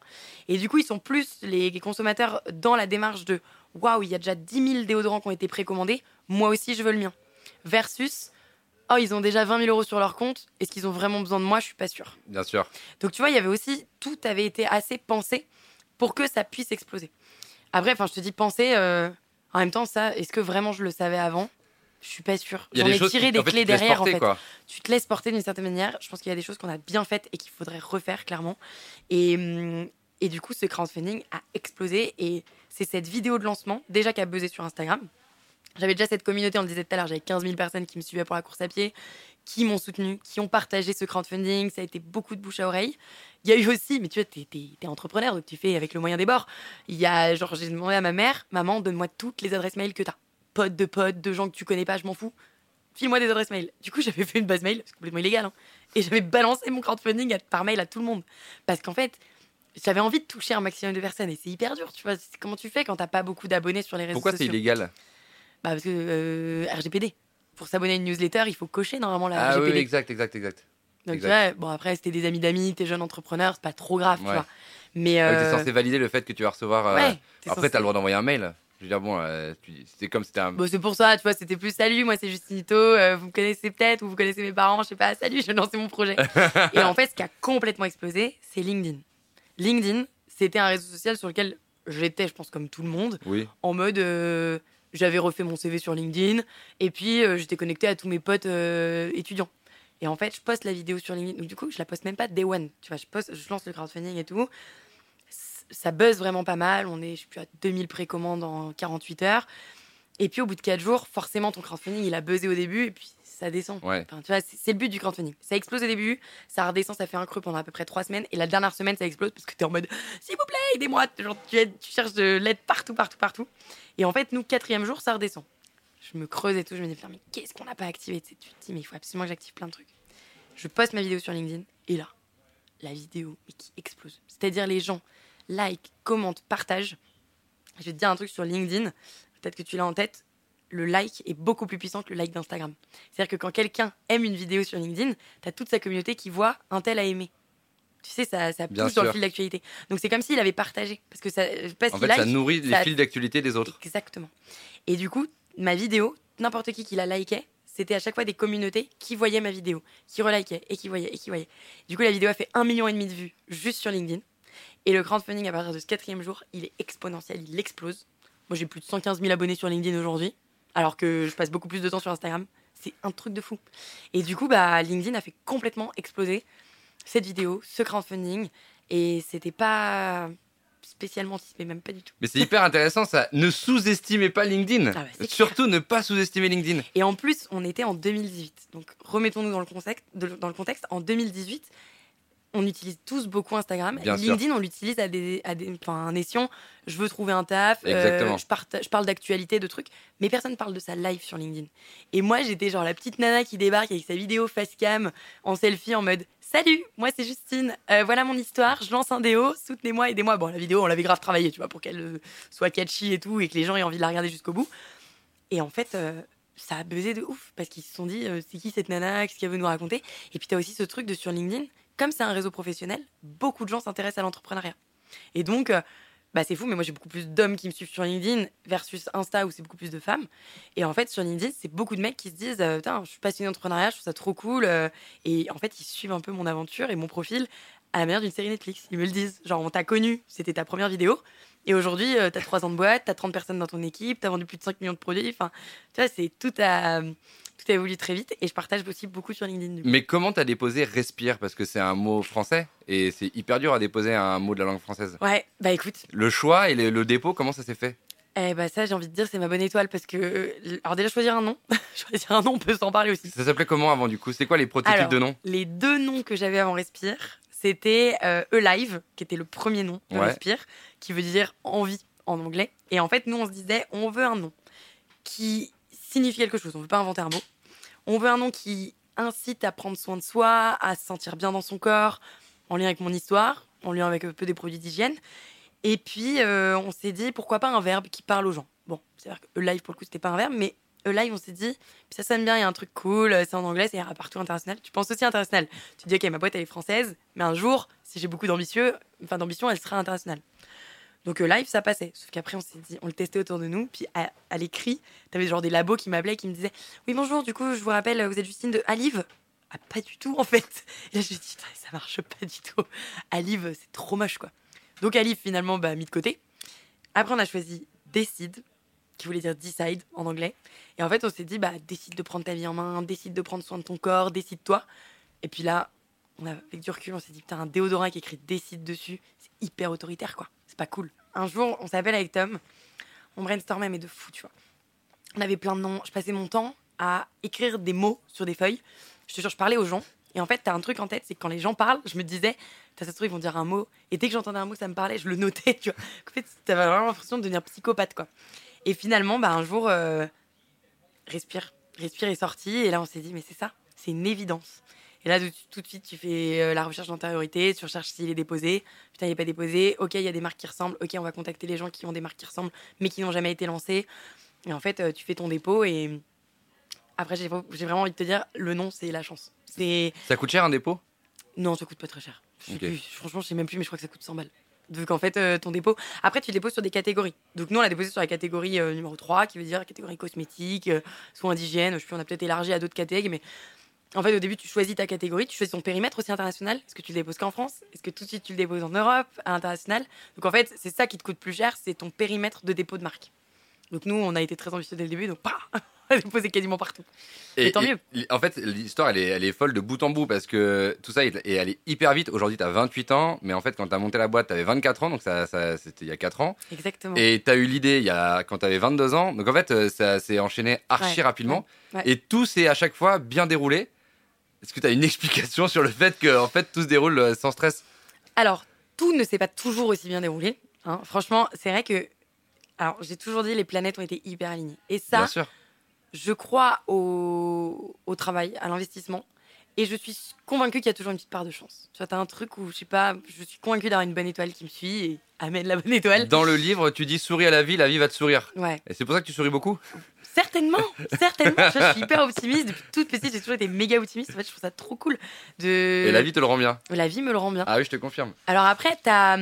Speaker 2: Et du coup, ils sont plus, les consommateurs, dans la démarche de waouh, il y a déjà 10 000 déodorants qui ont été précommandés, moi aussi, je veux le mien. Versus, oh, ils ont déjà 20 000 euros sur leur compte, est-ce qu'ils ont vraiment besoin de moi? Je suis pas sûre.
Speaker 1: Bien sûr.
Speaker 2: Donc tu vois, il y avait aussi, tout avait été assez pensé pour que ça puisse exploser. Après, enfin, je te dis penser, euh, en même temps, ça, est-ce que vraiment je le savais avant? Je suis pas sûre.
Speaker 1: Il y a
Speaker 2: J'en ai tiré des
Speaker 1: en fait,
Speaker 2: clés derrière,
Speaker 1: porter,
Speaker 2: en fait.
Speaker 1: quoi.
Speaker 2: Tu te laisses porter d'une certaine manière. Je pense qu'il y a des choses qu'on a bien faites et qu'il faudrait refaire, clairement. Et, hum, et du coup, ce crowdfunding a explosé et c'est cette vidéo de lancement, déjà qui a buzzé sur Instagram. J'avais déjà cette communauté, on le disait tout à l'heure, j'avais 15 000 personnes qui me suivaient pour la course à pied, qui m'ont soutenu, qui ont partagé ce crowdfunding. Ça a été beaucoup de bouche à oreille. Il y a eu aussi, mais tu vois, t'es, t'es- t'es entrepreneur, donc tu fais avec le moyen des bords. Il y a, genre, j'ai demandé à ma mère, maman, donne-moi toutes les adresses mail que t'as. Potes de potes, de gens que tu connais pas, je m'en fous. file-moi des adresses mail. Du coup, j'avais fait une base mail, c'est complètement illégal, hein, et j'avais balancé mon crowdfunding par mail à tout le monde. Parce qu'en fait, j'avais envie de toucher un maximum de personnes, et c'est hyper dur, tu vois. Comment tu fais quand t'as pas beaucoup d'abonnés sur les réseaux
Speaker 1: Pourquoi c'est
Speaker 2: sociaux
Speaker 1: illégal?
Speaker 2: Bah, parce que euh, RGPD. Pour s'abonner à une newsletter, il faut cocher normalement la
Speaker 1: Ah oui,
Speaker 2: RGPD.
Speaker 1: exact, exact, exact.
Speaker 2: Donc,
Speaker 1: exact.
Speaker 2: tu vois, bon, après, c'était des amis d'amis, t'es jeune entrepreneur, c'est pas trop grave, tu
Speaker 1: Ouais.
Speaker 2: vois. Mais.
Speaker 1: Ouais,
Speaker 2: euh,
Speaker 1: T'es censé valider le fait que tu vas recevoir. euh,
Speaker 2: ouais,
Speaker 1: Après,
Speaker 2: censé-
Speaker 1: t'as le droit d'envoyer un mail. Je veux dire, bon, euh, tu- c'est comme si c'était un.
Speaker 2: Bon, c'est pour ça, tu vois, c'était plus salut, moi c'est Justinito, euh, vous me connaissez peut-être ou vous connaissez mes parents, je sais pas, salut, <laughs> je vais lancer mon projet. <laughs> et en fait, ce qui a complètement explosé, c'est LinkedIn. LinkedIn, c'était un réseau social sur lequel j'étais, je pense, comme tout le monde,
Speaker 1: Oui.
Speaker 2: en mode euh, j'avais refait mon CV sur LinkedIn et puis euh, j'étais connecté à tous mes potes euh, étudiants. Et en fait, je poste la vidéo sur LinkedIn. Donc, du coup, je la poste même pas day one. Tu vois, je, poste, je lance le crowdfunding et tout. Ça buzz vraiment pas mal. On est, je sais plus, à 2000 précommandes en 48 heures. Et puis, au bout de 4 jours, forcément, ton crowdfunding, il a buzzé au début et puis ça descend.
Speaker 1: Ouais.
Speaker 2: Enfin, tu vois, c'est le but du crowdfunding. Ça explose au début, ça redescend, ça fait un creux pendant à peu près 3 semaines. Et la dernière semaine, ça explose parce que tu es en mode s'il vous plaît, aidez-moi. Genre, tu, aides- tu cherches de l'aide partout, partout, partout. Et en fait, nous, quatrième jour, ça redescend. Je me creuse et tout. Je me dis, mais qu'est-ce qu'on n'a pas activé Tu te dis, mais il faut absolument que j'active plein de trucs. Je poste ma vidéo sur LinkedIn et là, la vidéo mais qui explose. C'est-à-dire, les gens like, commentent, partagent. Je vais te dire un truc sur LinkedIn, peut-être que tu l'as en tête. Le like est beaucoup plus puissant que le like d'Instagram. C'est-à-dire que quand quelqu'un aime une vidéo sur LinkedIn, tu as toute sa communauté qui voit un tel a aimé. Tu sais, ça, ça
Speaker 1: Bien
Speaker 2: pousse dans le fil d'actualité. Donc c'est comme s'il avait partagé. Parce que ça, parce
Speaker 1: En fait, ça nourrit les
Speaker 2: ça-
Speaker 1: fils d'actualité des autres.
Speaker 2: Exactement. Et du coup, ma vidéo, n'importe qui qui la likait, c'était à chaque fois des communautés qui voyaient ma vidéo, qui relikaient et qui voyaient et qui voyaient. Du coup, la vidéo a fait un million et demi de vues juste sur LinkedIn. Et le crowdfunding, à partir de ce quatrième jour, il est exponentiel, il explose. Moi, j'ai plus de 115 000 abonnés sur LinkedIn aujourd'hui, alors que je passe beaucoup plus de temps sur Instagram. C'est un truc de fou. Et du coup, bah, LinkedIn a fait complètement exploser cette vidéo, ce crowdfunding. Et c'était pas spécialement mais même pas du tout.
Speaker 1: Mais c'est hyper intéressant ça. Ne sous-estimez pas LinkedIn.
Speaker 2: Ah bah,
Speaker 1: Surtout ne pas sous-estimer LinkedIn.
Speaker 2: Et en plus, on était en 2018. Donc, remettons-nous dans le contexte. dans le contexte. En 2018, on utilise tous beaucoup Instagram.
Speaker 1: Bien sûr.
Speaker 2: LinkedIn, on l'utilise à des, à des, enfin, un escient. Je veux trouver un taf. euh,
Speaker 1: Exactement.
Speaker 2: je, parta- je parle d'actualité, de trucs. Mais personne parle de sa live sur LinkedIn. Et moi, j'étais genre la petite nana qui débarque avec sa vidéo face cam en selfie en mode Salut, moi c'est Justine. Euh, voilà mon histoire. Je lance un déo. Soutenez-moi, aidez-moi. Bon, la vidéo, on l'avait grave travaillée, tu vois, pour qu'elle euh, soit catchy et tout et que les gens aient envie de la regarder jusqu'au bout. Et en fait, euh, ça a buzzé de ouf parce qu'ils se sont dit c'est qui cette nana, qu'est-ce qu'elle veut nous raconter? Et puis tu as aussi ce truc de sur LinkedIn, comme c'est un réseau professionnel, beaucoup de gens s'intéressent à l'entrepreneuriat. Et donc, euh, bah, c'est fou, mais moi j'ai beaucoup plus d'hommes qui me suivent sur LinkedIn versus Insta où c'est beaucoup plus de femmes. Et en fait, sur LinkedIn, c'est beaucoup de mecs qui se disent euh, Putain, je suis passionné d'entrepreneuriat, je trouve ça trop cool. euh, et en fait, ils suivent un peu mon aventure et mon profil à la manière d'une série Netflix. Ils me le disent. Genre, on t'a connu, c'était ta première vidéo. Et aujourd'hui, t'as 3 ans de boîte, t'as 30 personnes dans ton équipe, t'as vendu plus de 5 millions de produits. Enfin, tu vois, c'est tout a, tout a évolué très vite. Et je partage aussi beaucoup sur LinkedIn. Du coup.
Speaker 1: Mais comment t'as déposé respire? Parce que c'est un mot français et c'est hyper dur à déposer un mot de la langue française.
Speaker 2: Ouais, bah écoute,
Speaker 1: Le choix et le, le dépôt, comment ça s'est fait?
Speaker 2: Eh bah ça, j'ai envie de dire, c'est ma bonne étoile parce que. euh, Alors, déjà, choisir un nom. <laughs> choisir un nom, on peut s'en parler aussi.
Speaker 1: Ça s'appelait comment avant du coup? C'est quoi les prototypes
Speaker 2: Alors,
Speaker 1: de noms
Speaker 2: Les deux noms que j'avais avant Respire, c'était euh, Alive, qui était le premier nom de
Speaker 1: Ouais.
Speaker 2: Respire, qui veut dire envie en anglais. Et en fait, nous, on se disait, on veut un nom qui signifie quelque chose. On veut pas inventer un mot. On veut un nom qui incite à prendre soin de soi, à se sentir bien dans son corps, en lien avec mon histoire, en lien avec un peu des produits d'hygiène. Et puis, euh, on s'est dit, pourquoi pas un verbe qui parle aux gens. Bon, c'est-à-dire que Alive, pour le coup, c'était pas un verbe, mais Alive, on s'est dit, ça sonne bien, il y a un truc cool, euh, c'est en anglais, c'est partout international. Tu penses aussi international. Tu te dis, ok, ma boîte, elle est française, mais un jour, si j'ai beaucoup d'ambitieux, enfin d'ambition, elle sera internationale. Donc euh, live, ça passait. Sauf qu'après, on s'est dit, on le testait autour de nous. Puis à, l'écrit, t'avais genre des labos qui m'appelaient, qui me disaient, oui bonjour, du coup, je vous rappelle, vous êtes Justine de Alive? Ah pas du tout en fait. <laughs> Et là, je me dis, ça marche pas du tout. Alive, c'est trop moche quoi. Donc Alive, finalement, bah mis de côté. Après, on a choisi Decide, qui voulait dire decide en anglais. Et en fait, on s'est dit, bah décide de prendre ta vie en main, décide de prendre soin de ton corps, décide-toi. Et puis là, on a, avec du recul, on s'est dit, putain, un déodorant qui écrit décide dessus, c'est hyper autoritaire, quoi. C'est pas cool. Un jour, on s'appelle avec Tom, on brainstormait, mais de fou, tu vois. On avait plein de noms. Je passais mon temps à écrire des mots sur des feuilles. Je te jure, je parlais aux gens. Et en fait, t'as un truc en tête, c'est que quand les gens parlent, je me disais, ça se trouve, ils vont dire un mot. Et dès que j'entendais un mot, ça me parlait, je le notais, <laughs> tu vois. En fait, t'avais vraiment l'impression de devenir psychopathe, quoi. Et finalement, bah, un jour, euh, respire. Respire est sorti. Et là, on s'est dit, mais c'est ça, c'est une évidence. Et là, tout, de suite, tu fais euh, la recherche d'antériorité, tu recherches s'il est déposé. Putain, il n'est pas déposé. Ok, il y a des marques qui ressemblent. Ok, on va contacter les gens qui ont des marques qui ressemblent, mais qui n'ont jamais été lancées. Et en fait, euh, tu fais ton dépôt et après, j'ai vraiment envie de te dire, le nom, c'est la chance.
Speaker 1: Ça coûte cher un dépôt?
Speaker 2: Non, ça coûte pas très cher. franchement, je sais même plus, mais je crois que ça coûte 100 balles. Donc en fait, euh, ton dépôt. Après, tu le déposes sur des catégories. Donc nous, on l'a déposé sur la catégorie numéro 3, qui veut dire catégorie cosmétique, soins d'hygiène. Je sais on a peut-être élargi à d'autres catégories, mais en fait, au début, tu choisis ta catégorie, tu choisis ton périmètre aussi international. Est-ce que tu le déposes qu'en France? Est-ce que tout de suite tu le déposes en Europe, à l'international? Donc en fait, c'est ça qui te coûte plus cher, c'est ton périmètre de dépôt de marque. Donc nous, on a été très ambitieux dès le début, donc pas <laughs> on a déposé quasiment partout. Et, tant mieux.
Speaker 1: en fait, l'histoire, elle est, elle est, folle de bout en bout parce que tout ça, et elle est hyper vite. Aujourd'hui, tu as 28 ans, mais en fait, quand tu as monté la boîte, tu avais 24 ans, donc ça, c'était il y a 4 ans.
Speaker 2: Exactement.
Speaker 1: Et tu as eu l'idée il y a, quand tu avais 22 ans. Donc en fait, euh, ça s'est enchaîné archi rapidement. Et tout s'est à chaque fois bien déroulé. Est-ce que tu as une <laughs> explication sur le fait que en fait, tout se déroule euh, sans stress?
Speaker 2: Alors, tout ne s'est pas toujours aussi bien déroulé. Hein. Franchement, c'est vrai que. Alors, j'ai toujours dit les planètes ont été hyper alignées. Et ça, je crois au, au travail, à l'investissement. Et je suis convaincue qu'il y a toujours une petite part de chance. Tu vois, as un truc où, je sais pas, je suis convaincue d'avoir une bonne étoile qui me suit et amène la bonne étoile.
Speaker 1: Dans le livre, tu dis souris à la vie, la vie va te sourire.
Speaker 2: Ouais.
Speaker 1: Et c'est pour ça que tu souris beaucoup?
Speaker 2: Certainement, certainement. je suis hyper optimiste. Depuis toute petite, j'ai toujours été méga optimiste. En fait, je trouve ça trop cool. De...
Speaker 1: Et la vie te le rend bien.
Speaker 2: La vie me le rend bien.
Speaker 1: Ah oui, je te confirme.
Speaker 2: Alors après, as, as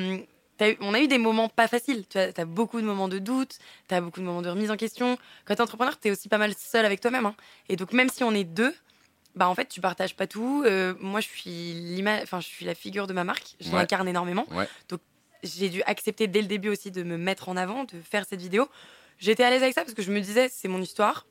Speaker 2: on a eu des moments pas faciles. Tu as, as, beaucoup de moments de doute, tu as beaucoup de moments de remise en question. Quand tu es entrepreneur, tu es aussi pas mal seul avec toi-même. Hein. Et donc, même si on est deux, bah en fait tu partages pas tout. Euh, moi je suis enfin je suis la figure de ma marque, je l'incarne énormément. Donc j'ai dû accepter dès le début aussi de me mettre en avant, de faire cette vidéo. J'étais à l'aise avec ça parce que je me disais c'est mon histoire,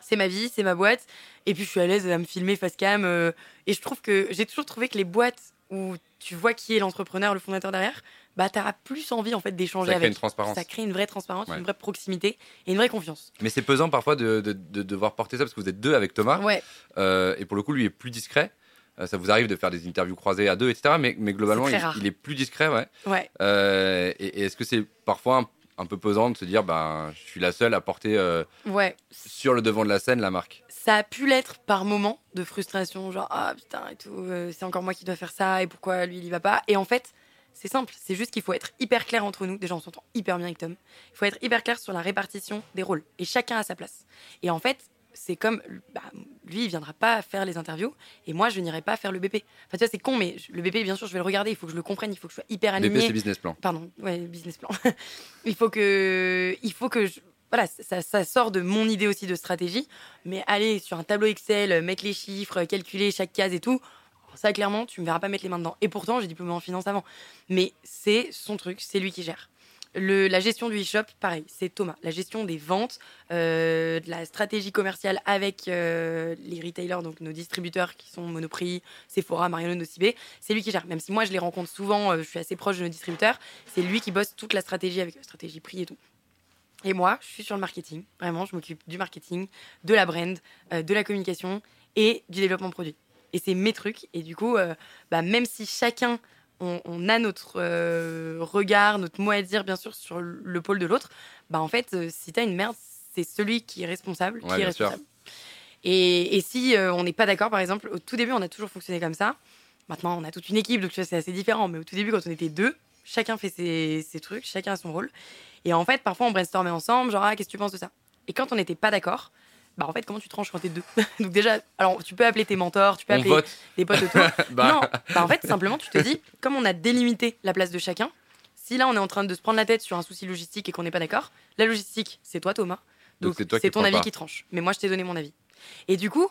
Speaker 2: c'est ma vie, c'est ma boîte. Et puis je suis à l'aise à me filmer face cam. Euh, et je trouve que j'ai toujours trouvé que les boîtes où tu vois qui est l'entrepreneur, le fondateur derrière, bah tu plus envie en fait d'échanger avec.
Speaker 1: Ça crée une transparence.
Speaker 2: Ça crée une vraie transparence, une vraie proximité et une vraie confiance.
Speaker 1: Mais c'est pesant parfois de, de, devoir porter ça parce que vous êtes deux avec Thomas.
Speaker 2: Ouais.
Speaker 1: Euh, et pour le coup, lui est plus discret. Euh, ça vous arrive de faire des interviews croisées à deux, etc. Mais, mais globalement, il, est plus discret, ouais.
Speaker 2: ouais.
Speaker 1: Euh, et, est-ce que c'est parfois un, peu pesant de se dire, ben, je suis la seule à porter
Speaker 2: ouais.
Speaker 1: sur le devant de la scène la marque
Speaker 2: ça a pu l'être par moments de frustration, genre ah putain et tout, c'est encore moi qui dois faire ça et pourquoi lui il y va pas. Et en fait, c'est simple, c'est juste qu'il faut être hyper clair entre nous. Déjà, on s'entend hyper bien avec Tom. Il faut être hyper clair sur la répartition des rôles. Et chacun a sa place. Et en fait, c'est comme bah, lui, il viendra pas faire les interviews et moi, je n'irai pas faire le BP. Enfin, tu vois, c'est con, mais le BP, bien sûr, je vais le regarder. Il faut que je le comprenne. Il faut que je sois hyper aligné.
Speaker 1: BP, c'est business plan.
Speaker 2: Pardon, ouais, business plan. <laughs> il faut que, il faut que je, voilà, ça, ça, sort de mon idée aussi de stratégie. Mais aller sur un tableau Excel, mettre les chiffres, calculer chaque case et tout, ça, clairement, tu me verras pas mettre les mains dedans. Et pourtant, j'ai diplômé en finance avant. Mais c'est son truc, c'est lui qui gère. La gestion du e-shop, pareil, c'est Thomas. La gestion des ventes, euh, de la stratégie commerciale avec euh, les retailers, donc nos distributeurs qui sont Monoprix, Sephora, Mariano, Nocibé, c'est lui qui gère. Même si moi je les rencontre souvent, euh, je suis assez proche de nos distributeurs, c'est lui qui bosse toute la stratégie avec la stratégie prix et tout. Et moi, je suis sur le marketing. Vraiment, je m'occupe du marketing, de la brand, de la communication et du développement produit et c'est mes trucs. Et du coup, bah, même si chacun, on, a notre euh, regard, notre mot à dire, bien sûr, sur le pôle de l'autre, bah, en fait, euh, si tu as une merde, c'est celui qui est responsable qui est responsable. Et, et, si on n'est pas d'accord, par exemple, au tout début, on a toujours fonctionné comme ça. Maintenant, on a toute une équipe, donc c'est assez différent. Mais au tout début, quand on était deux, chacun fait ses, ses, trucs, chacun a son rôle. Et en fait, parfois, on brainstormait ensemble, genre, ah, qu'est-ce que tu penses de ça? Et quand on n'était pas d'accord, bah en fait comment tu tranches quand t'es deux <laughs> donc déjà alors tu peux appeler tes mentors tu peux appeler des potes autour. <laughs> Bah. non bah en fait simplement tu te dis comme on a délimité la place de chacun si là on est en train de se prendre la tête sur un souci logistique et qu'on n'est pas d'accord la logistique c'est toi Thomas. Donc c'est ton avis qui tranche. Mais moi je t'ai donné mon avis. Et du coup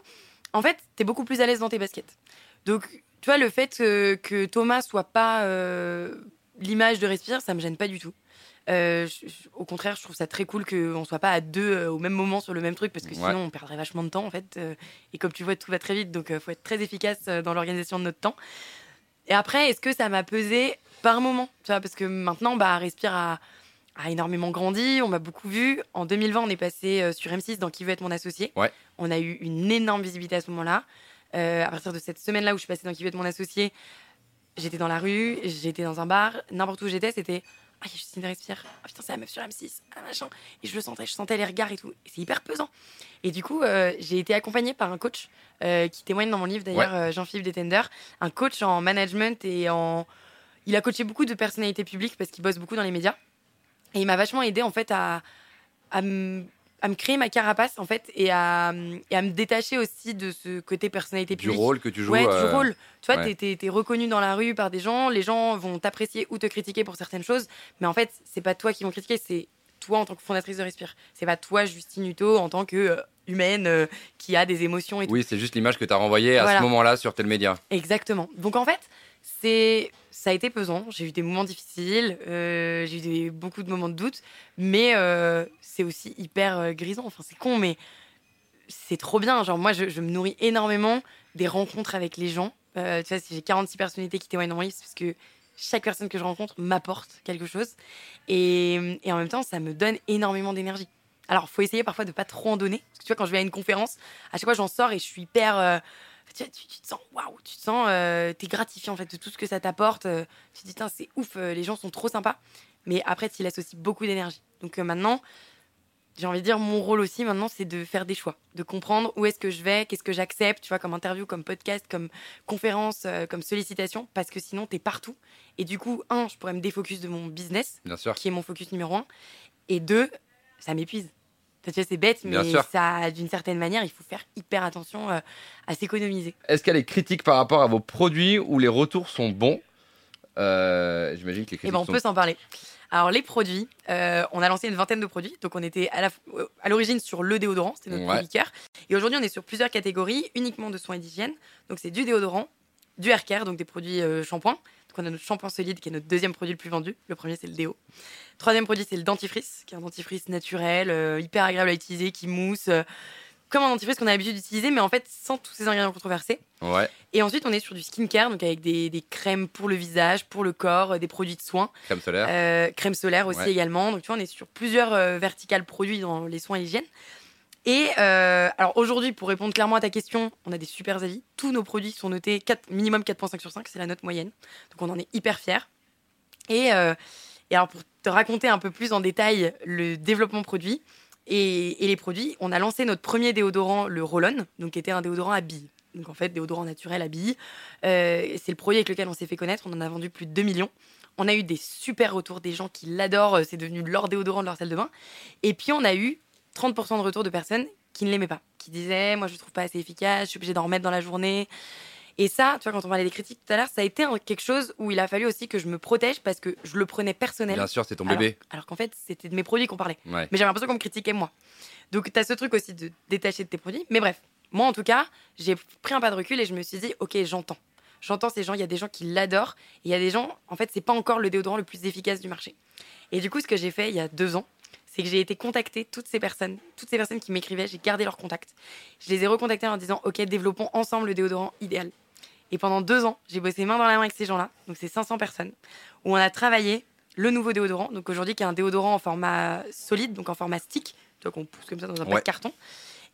Speaker 2: en fait t'es beaucoup plus à l'aise dans tes baskets. Donc tu vois le fait que, Thomas soit pas euh, l'image de Respire ça me gêne pas du tout euh, au contraire, je trouve ça très cool qu'on soit pas à deux euh, au même moment sur le même truc parce que sinon on perdrait vachement de temps en fait. Euh, et comme tu vois, tout va très vite, donc il faut être très efficace dans l'organisation de notre temps. Et après, est-ce que ça m'a pesé par moment tu vois, Parce que maintenant, bah, Respire a, a énormément grandi, on m'a beaucoup vu. En 2020, on est passé sur M6 dans Qui veut être mon associé. On a eu une énorme visibilité à ce moment-là. à partir de cette semaine-là où je suis passée dans Qui veut être mon associé, j'étais dans la rue, j'étais dans un bar, n'importe où j'étais, c'était Ah, Justine Respire. Ah, putain, c'est la meuf sur M6. Ah, machin. Et je le sentais, je sentais les regards et tout. Et c'est hyper pesant. Et du coup, euh, j'ai été accompagnée par un coach euh, qui témoigne dans mon livre, d'ailleurs, euh, Jean-Philippe Détender. Un coach en management et en. Il a coaché beaucoup de personnalités publiques parce qu'il bosse beaucoup dans les médias. Et il m'a vachement aidé, en fait, à, à me à me créer ma carapace en fait et à, et à me détacher aussi de ce côté personnalité
Speaker 1: Du
Speaker 2: publique.
Speaker 1: rôle que tu joues.
Speaker 2: Ouais, du
Speaker 1: euh,
Speaker 2: rôle. Tu vois,
Speaker 1: ouais.
Speaker 2: t'es- reconnu dans la rue par des gens, les gens vont t'apprécier ou te critiquer pour certaines choses, mais en fait, c'est pas toi qui vont critiquer, c'est toi en tant que fondatrice de Respire. C'est pas toi, Justine Hutto, en tant que euh, humaine euh, qui a des émotions et tout.
Speaker 1: Oui, c'est juste l'image que tu as renvoyée à
Speaker 2: Voilà.
Speaker 1: ce moment-là sur tel média.
Speaker 2: Exactement. Donc en fait, c'est ça a été pesant. J'ai eu des moments difficiles, euh, j'ai eu beaucoup de moments de doute, mais euh, c'est aussi hyper euh, grisant. Enfin, c'est con, mais c'est trop bien. Genre moi, je, me nourris énormément des rencontres avec les gens. Tu vois, si j'ai 46 personnalités qui témoignent dans mon livre, parce que chaque personne que je rencontre m'apporte quelque chose. Et, en même temps, ça me donne énormément d'énergie. Alors, faut essayer parfois de pas trop en donner. Parce que tu vois, quand je vais à une conférence, à chaque fois, j'en sors et je suis hyper. Tu, vois, tu- tu te sens, waouh, tu te sens, euh, t'es gratifié en fait de tout ce que ça t'apporte. euh, tu te dis, c'est ouf, euh, les gens sont trop sympas. Mais après, tu laisses aussi beaucoup d'énergie. Donc euh, maintenant, j'ai envie de dire, mon rôle aussi maintenant, c'est de faire des choix, de comprendre où est-ce que je vais, qu'est-ce que j'accepte, tu vois, comme interview, comme podcast, comme conférence, comme sollicitation, parce que sinon, t'es partout. Et du coup, un, je pourrais me défocus de mon business,
Speaker 1: Bien sûr.
Speaker 2: qui est mon focus numéro un, et deux, ça m'épuise. C'est bête,
Speaker 1: Bien
Speaker 2: mais
Speaker 1: sûr.
Speaker 2: ça, d'une certaine manière, il faut faire hyper attention euh, à s'économiser.
Speaker 1: Est-ce qu'il y a des critiques par rapport à vos produits où les retours sont bons? Euh, J'imagine que les
Speaker 2: Et
Speaker 1: critiques
Speaker 2: ben, on
Speaker 1: sont
Speaker 2: peut s'en parler. Alors, les produits, euh, on a lancé une vingtaine de produits. Donc, on était à l'origine sur le déodorant, c'était notre
Speaker 1: Ouais.
Speaker 2: Et aujourd'hui, on est sur plusieurs catégories, uniquement de soins et d'hygiène. Donc, c'est du déodorant, du hair care, donc des produits euh, shampoing. Donc, on a notre shampoing solide qui est notre deuxième produit le plus vendu. Le premier, c'est le déo. Troisième produit, c'est le dentifrice, qui est un dentifrice naturel, euh, hyper agréable à utiliser, qui mousse. euh, comme un dentifrice qu'on a l'habitude d'utiliser, mais en fait sans tous ces ingrédients controversés.
Speaker 1: Ouais,
Speaker 2: Et ensuite, on est sur du skincare, donc avec des, des crèmes pour le visage, pour le corps, des produits de soins.
Speaker 1: crème solaire.
Speaker 2: Crème solaire aussi
Speaker 1: Ouais.
Speaker 2: également. Donc tu vois, on est sur plusieurs verticales produits dans les soins et l'hygiène. Et euh, alors aujourd'hui, pour répondre clairement à ta question, on a des super avis. Tous nos produits sont notés 4, minimum 4.5 sur 5, c'est la note moyenne. Donc on en est hyper fiers. Et, euh, et alors pour te raconter un peu plus en détail le développement produit et, et les produits, on a lancé notre premier déodorant, le Roll-On, donc qui était un déodorant à billes. Donc en fait, déodorant naturel à billes. Euh, c'est le produit avec lequel on s'est fait connaître. On en a vendu plus de 2 millions. On a eu des super retours, des gens qui l'adorent. C'est devenu leur déodorant de leur salle de bain. Et puis on a eu 30% de retours de personnes qui ne l'aimaient pas, qui disaient Moi, je ne trouve pas assez efficace, je suis obligée d'en remettre dans la journée. Et ça, tu vois, quand on parlait des critiques tout à l'heure, ça a été quelque chose où il a fallu aussi que je me protège parce que je le prenais personnel.
Speaker 1: Bien sûr, c'est ton
Speaker 2: alors,
Speaker 1: bébé.
Speaker 2: alors qu'en fait, c'était de mes produits qu'on parlait.
Speaker 1: Ouais.
Speaker 2: Mais j'avais l'impression qu'on me critiquait moi. Donc, tu as ce truc aussi de détacher de tes produits. Mais bref, moi en tout cas, j'ai pris un pas de recul et je me suis dit, ok, j'entends. J'entends ces gens, il y a des gens qui l'adorent. Et il y a des gens, en fait, c'est pas encore le déodorant le plus efficace du marché. Et du coup, ce que j'ai fait il y a deux ans, c'est que j'ai été contacter toutes ces personnes, toutes ces personnes qui m'écrivaient, j'ai gardé leur contact. Je les ai recontactés en leur disant, ok, développons ensemble le déodorant idéal. Et pendant deux ans, j'ai bossé main dans la main avec ces gens-là, donc c'est 500 personnes, où on a travaillé le nouveau déodorant, donc aujourd'hui qui est un déodorant en format solide, donc en format stick, tu vois qu'on pousse comme ça dans un
Speaker 1: Ouais.
Speaker 2: pack carton.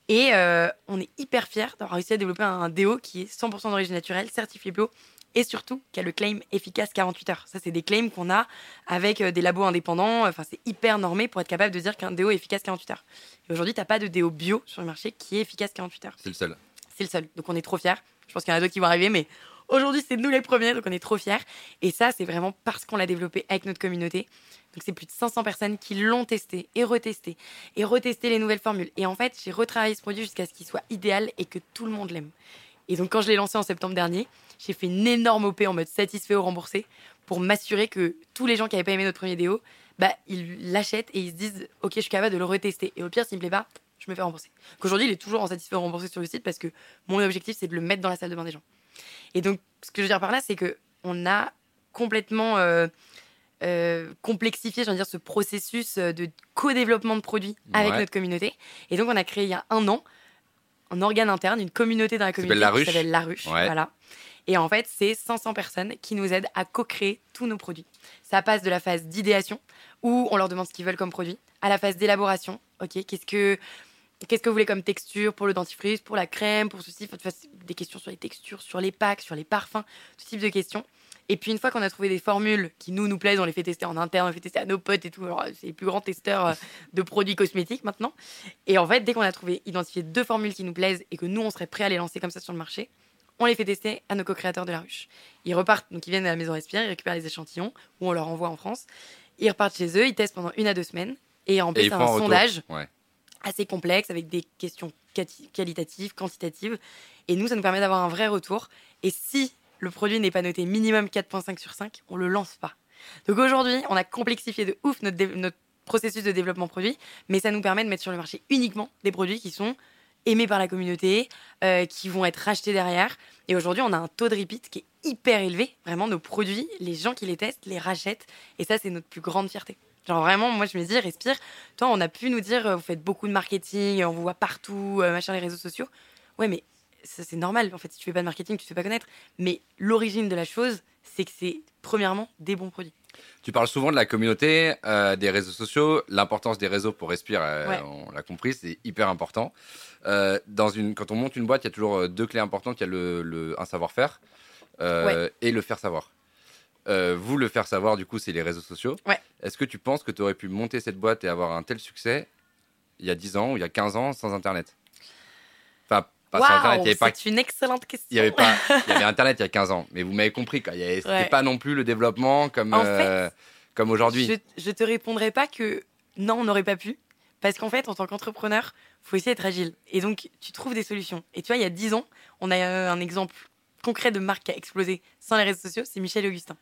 Speaker 2: Et euh, on est hyper fiers d'avoir réussi à développer un déo qui est 100% d'origine naturelle, certifié bio, et surtout qui a le claim efficace 48 heures. Ça, c'est des claims qu'on a avec euh, des labos indépendants. Enfin, c'est hyper normé pour être capable de dire qu'un déo est efficace 48 heures. Et aujourd'hui, t'as pas de déo bio sur le marché qui est efficace 48 heures.
Speaker 1: C'est le seul.
Speaker 2: C'est le seul. Donc on est trop fiers. Je pense qu'il y en a d'autres qui vont arriver, mais aujourd'hui c'est nous les premiers, donc on est trop fiers. Et ça, c'est vraiment parce qu'on l'a développé avec notre communauté. Donc c'est plus de 500 personnes qui l'ont testé et retesté et retesté les nouvelles formules. Et en fait, j'ai retravaillé ce produit jusqu'à ce qu'il soit idéal et que tout le monde l'aime. Et donc quand je l'ai lancé en septembre dernier, j'ai fait une énorme OP en mode satisfait ou remboursé pour m'assurer que tous les gens qui n'avaient pas aimé notre premier déo, bah, ils l'achètent et ils se disent ok, je suis capable de le retester. Et au pire, s'il me plaît pas, je me fais rembourser. Qu'aujourd'hui, il est toujours en satisfait ou remboursé sur le site parce que mon objectif, c'est de le mettre dans la salle de bain des gens. Et donc, ce que je veux dire par là, c'est que on a complètement euh, euh, complexifié, veux dire, ce processus euh, de co-développement de produits avec notre communauté. Et donc, on a créé il y a un an un organe interne, une communauté dans la communauté
Speaker 1: La
Speaker 2: qui s'appelle La Ruche.
Speaker 1: Ouais.
Speaker 2: Voilà. Et en fait, c'est 500 personnes qui nous aident à co-créer tous nos produits. Ça passe de la phase d'idéation, où on leur demande ce qu'ils veulent comme produit, à la phase d'élaboration. Ok, qu'est-ce que qu'est-ce que vous voulez comme texture pour le dentifrice, pour la crème, pour ceci, des questions sur les textures, sur les packs, sur les parfums, tout type de questions. Et puis une fois qu'on a trouvé des formules qui nous nous plaisent, on les fait tester en interne, on les fait tester à nos potes et tout. Alors, c'est les plus grands testeurs euh, <laughs> de produits cosmétiques maintenant. Et en fait, dès qu'on a trouvé, identifié deux formules qui nous plaisent et que nous, on serait prêt à les lancer comme ça sur le marché, on les fait tester à nos co-créateurs de la ruche. Ils repartent, donc ils viennent à la maison Respire, ils récupèrent les échantillons ou on leur envoie en France. Ils repartent chez eux, ils testent pendant une à deux semaines et en
Speaker 1: Et
Speaker 2: plus,
Speaker 1: ils
Speaker 2: c'est
Speaker 1: font
Speaker 2: un sondage
Speaker 1: Ouais.
Speaker 2: Assez complexe avec des questions qualitatives, quantitatives. Et nous, ça nous permet d'avoir un vrai retour. Et si le produit n'est pas noté minimum 4.5 sur 5, on le lance pas. Donc aujourd'hui, on a complexifié de ouf notre processus de développement produit, mais ça nous permet de mettre sur le marché uniquement des produits qui sont aimés par la communauté, euh, qui vont être rachetés derrière. Et aujourd'hui, on a un taux de repeat qui est hyper élevé. Vraiment, nos produits, les gens qui les testent, les rachètent. Et ça, c'est notre plus grande fierté. Genre vraiment, moi je me dis, respire. Toi, on a pu nous dire, euh, vous faites beaucoup de marketing, on vous voit partout, euh, machin, les réseaux sociaux. Ouais, mais c'est normal. En fait, si tu fais pas de marketing, tu te fais pas connaître. Mais l'origine de la chose, c'est que c'est premièrement des bons produits.
Speaker 1: Tu parles souvent de la communauté, euh, des réseaux sociaux, l'importance des réseaux pour Respire, euh,
Speaker 2: Ouais.
Speaker 1: on l'a compris, c'est hyper important. Euh, dans une, quand on monte une boîte, il y a toujours deux clés importantes. Il y a le, le- un savoir-faire et le faire savoir. Euh, vous, le faire savoir, du coup, c'est les réseaux sociaux.
Speaker 2: Ouais.
Speaker 1: Est-ce que tu penses que tu aurais pu monter cette boîte et avoir un tel succès il y a 10 ans ou il y a 15 ans sans Internet? Enfin, pas sans Internet, il y avait pas
Speaker 2: c'est une excellente question.
Speaker 1: il y avait pas <laughs> il y avait internet il y a 15 ans mais vous m'avez compris quoi il avait- c'était
Speaker 2: Ouais.
Speaker 1: pas non plus le développement comme
Speaker 2: En
Speaker 1: euh, comme aujourd'hui
Speaker 2: Je, je te répondrai pas que non, on n'aurait pas pu. Parce qu'en fait, en tant qu'entrepreneur, faut aussi être agile. Et donc, tu trouves des solutions. Et tu vois, il y a 10 ans, on a un exemple concret de marque qui a explosé sans les réseaux sociaux, c'est Michel Augustin.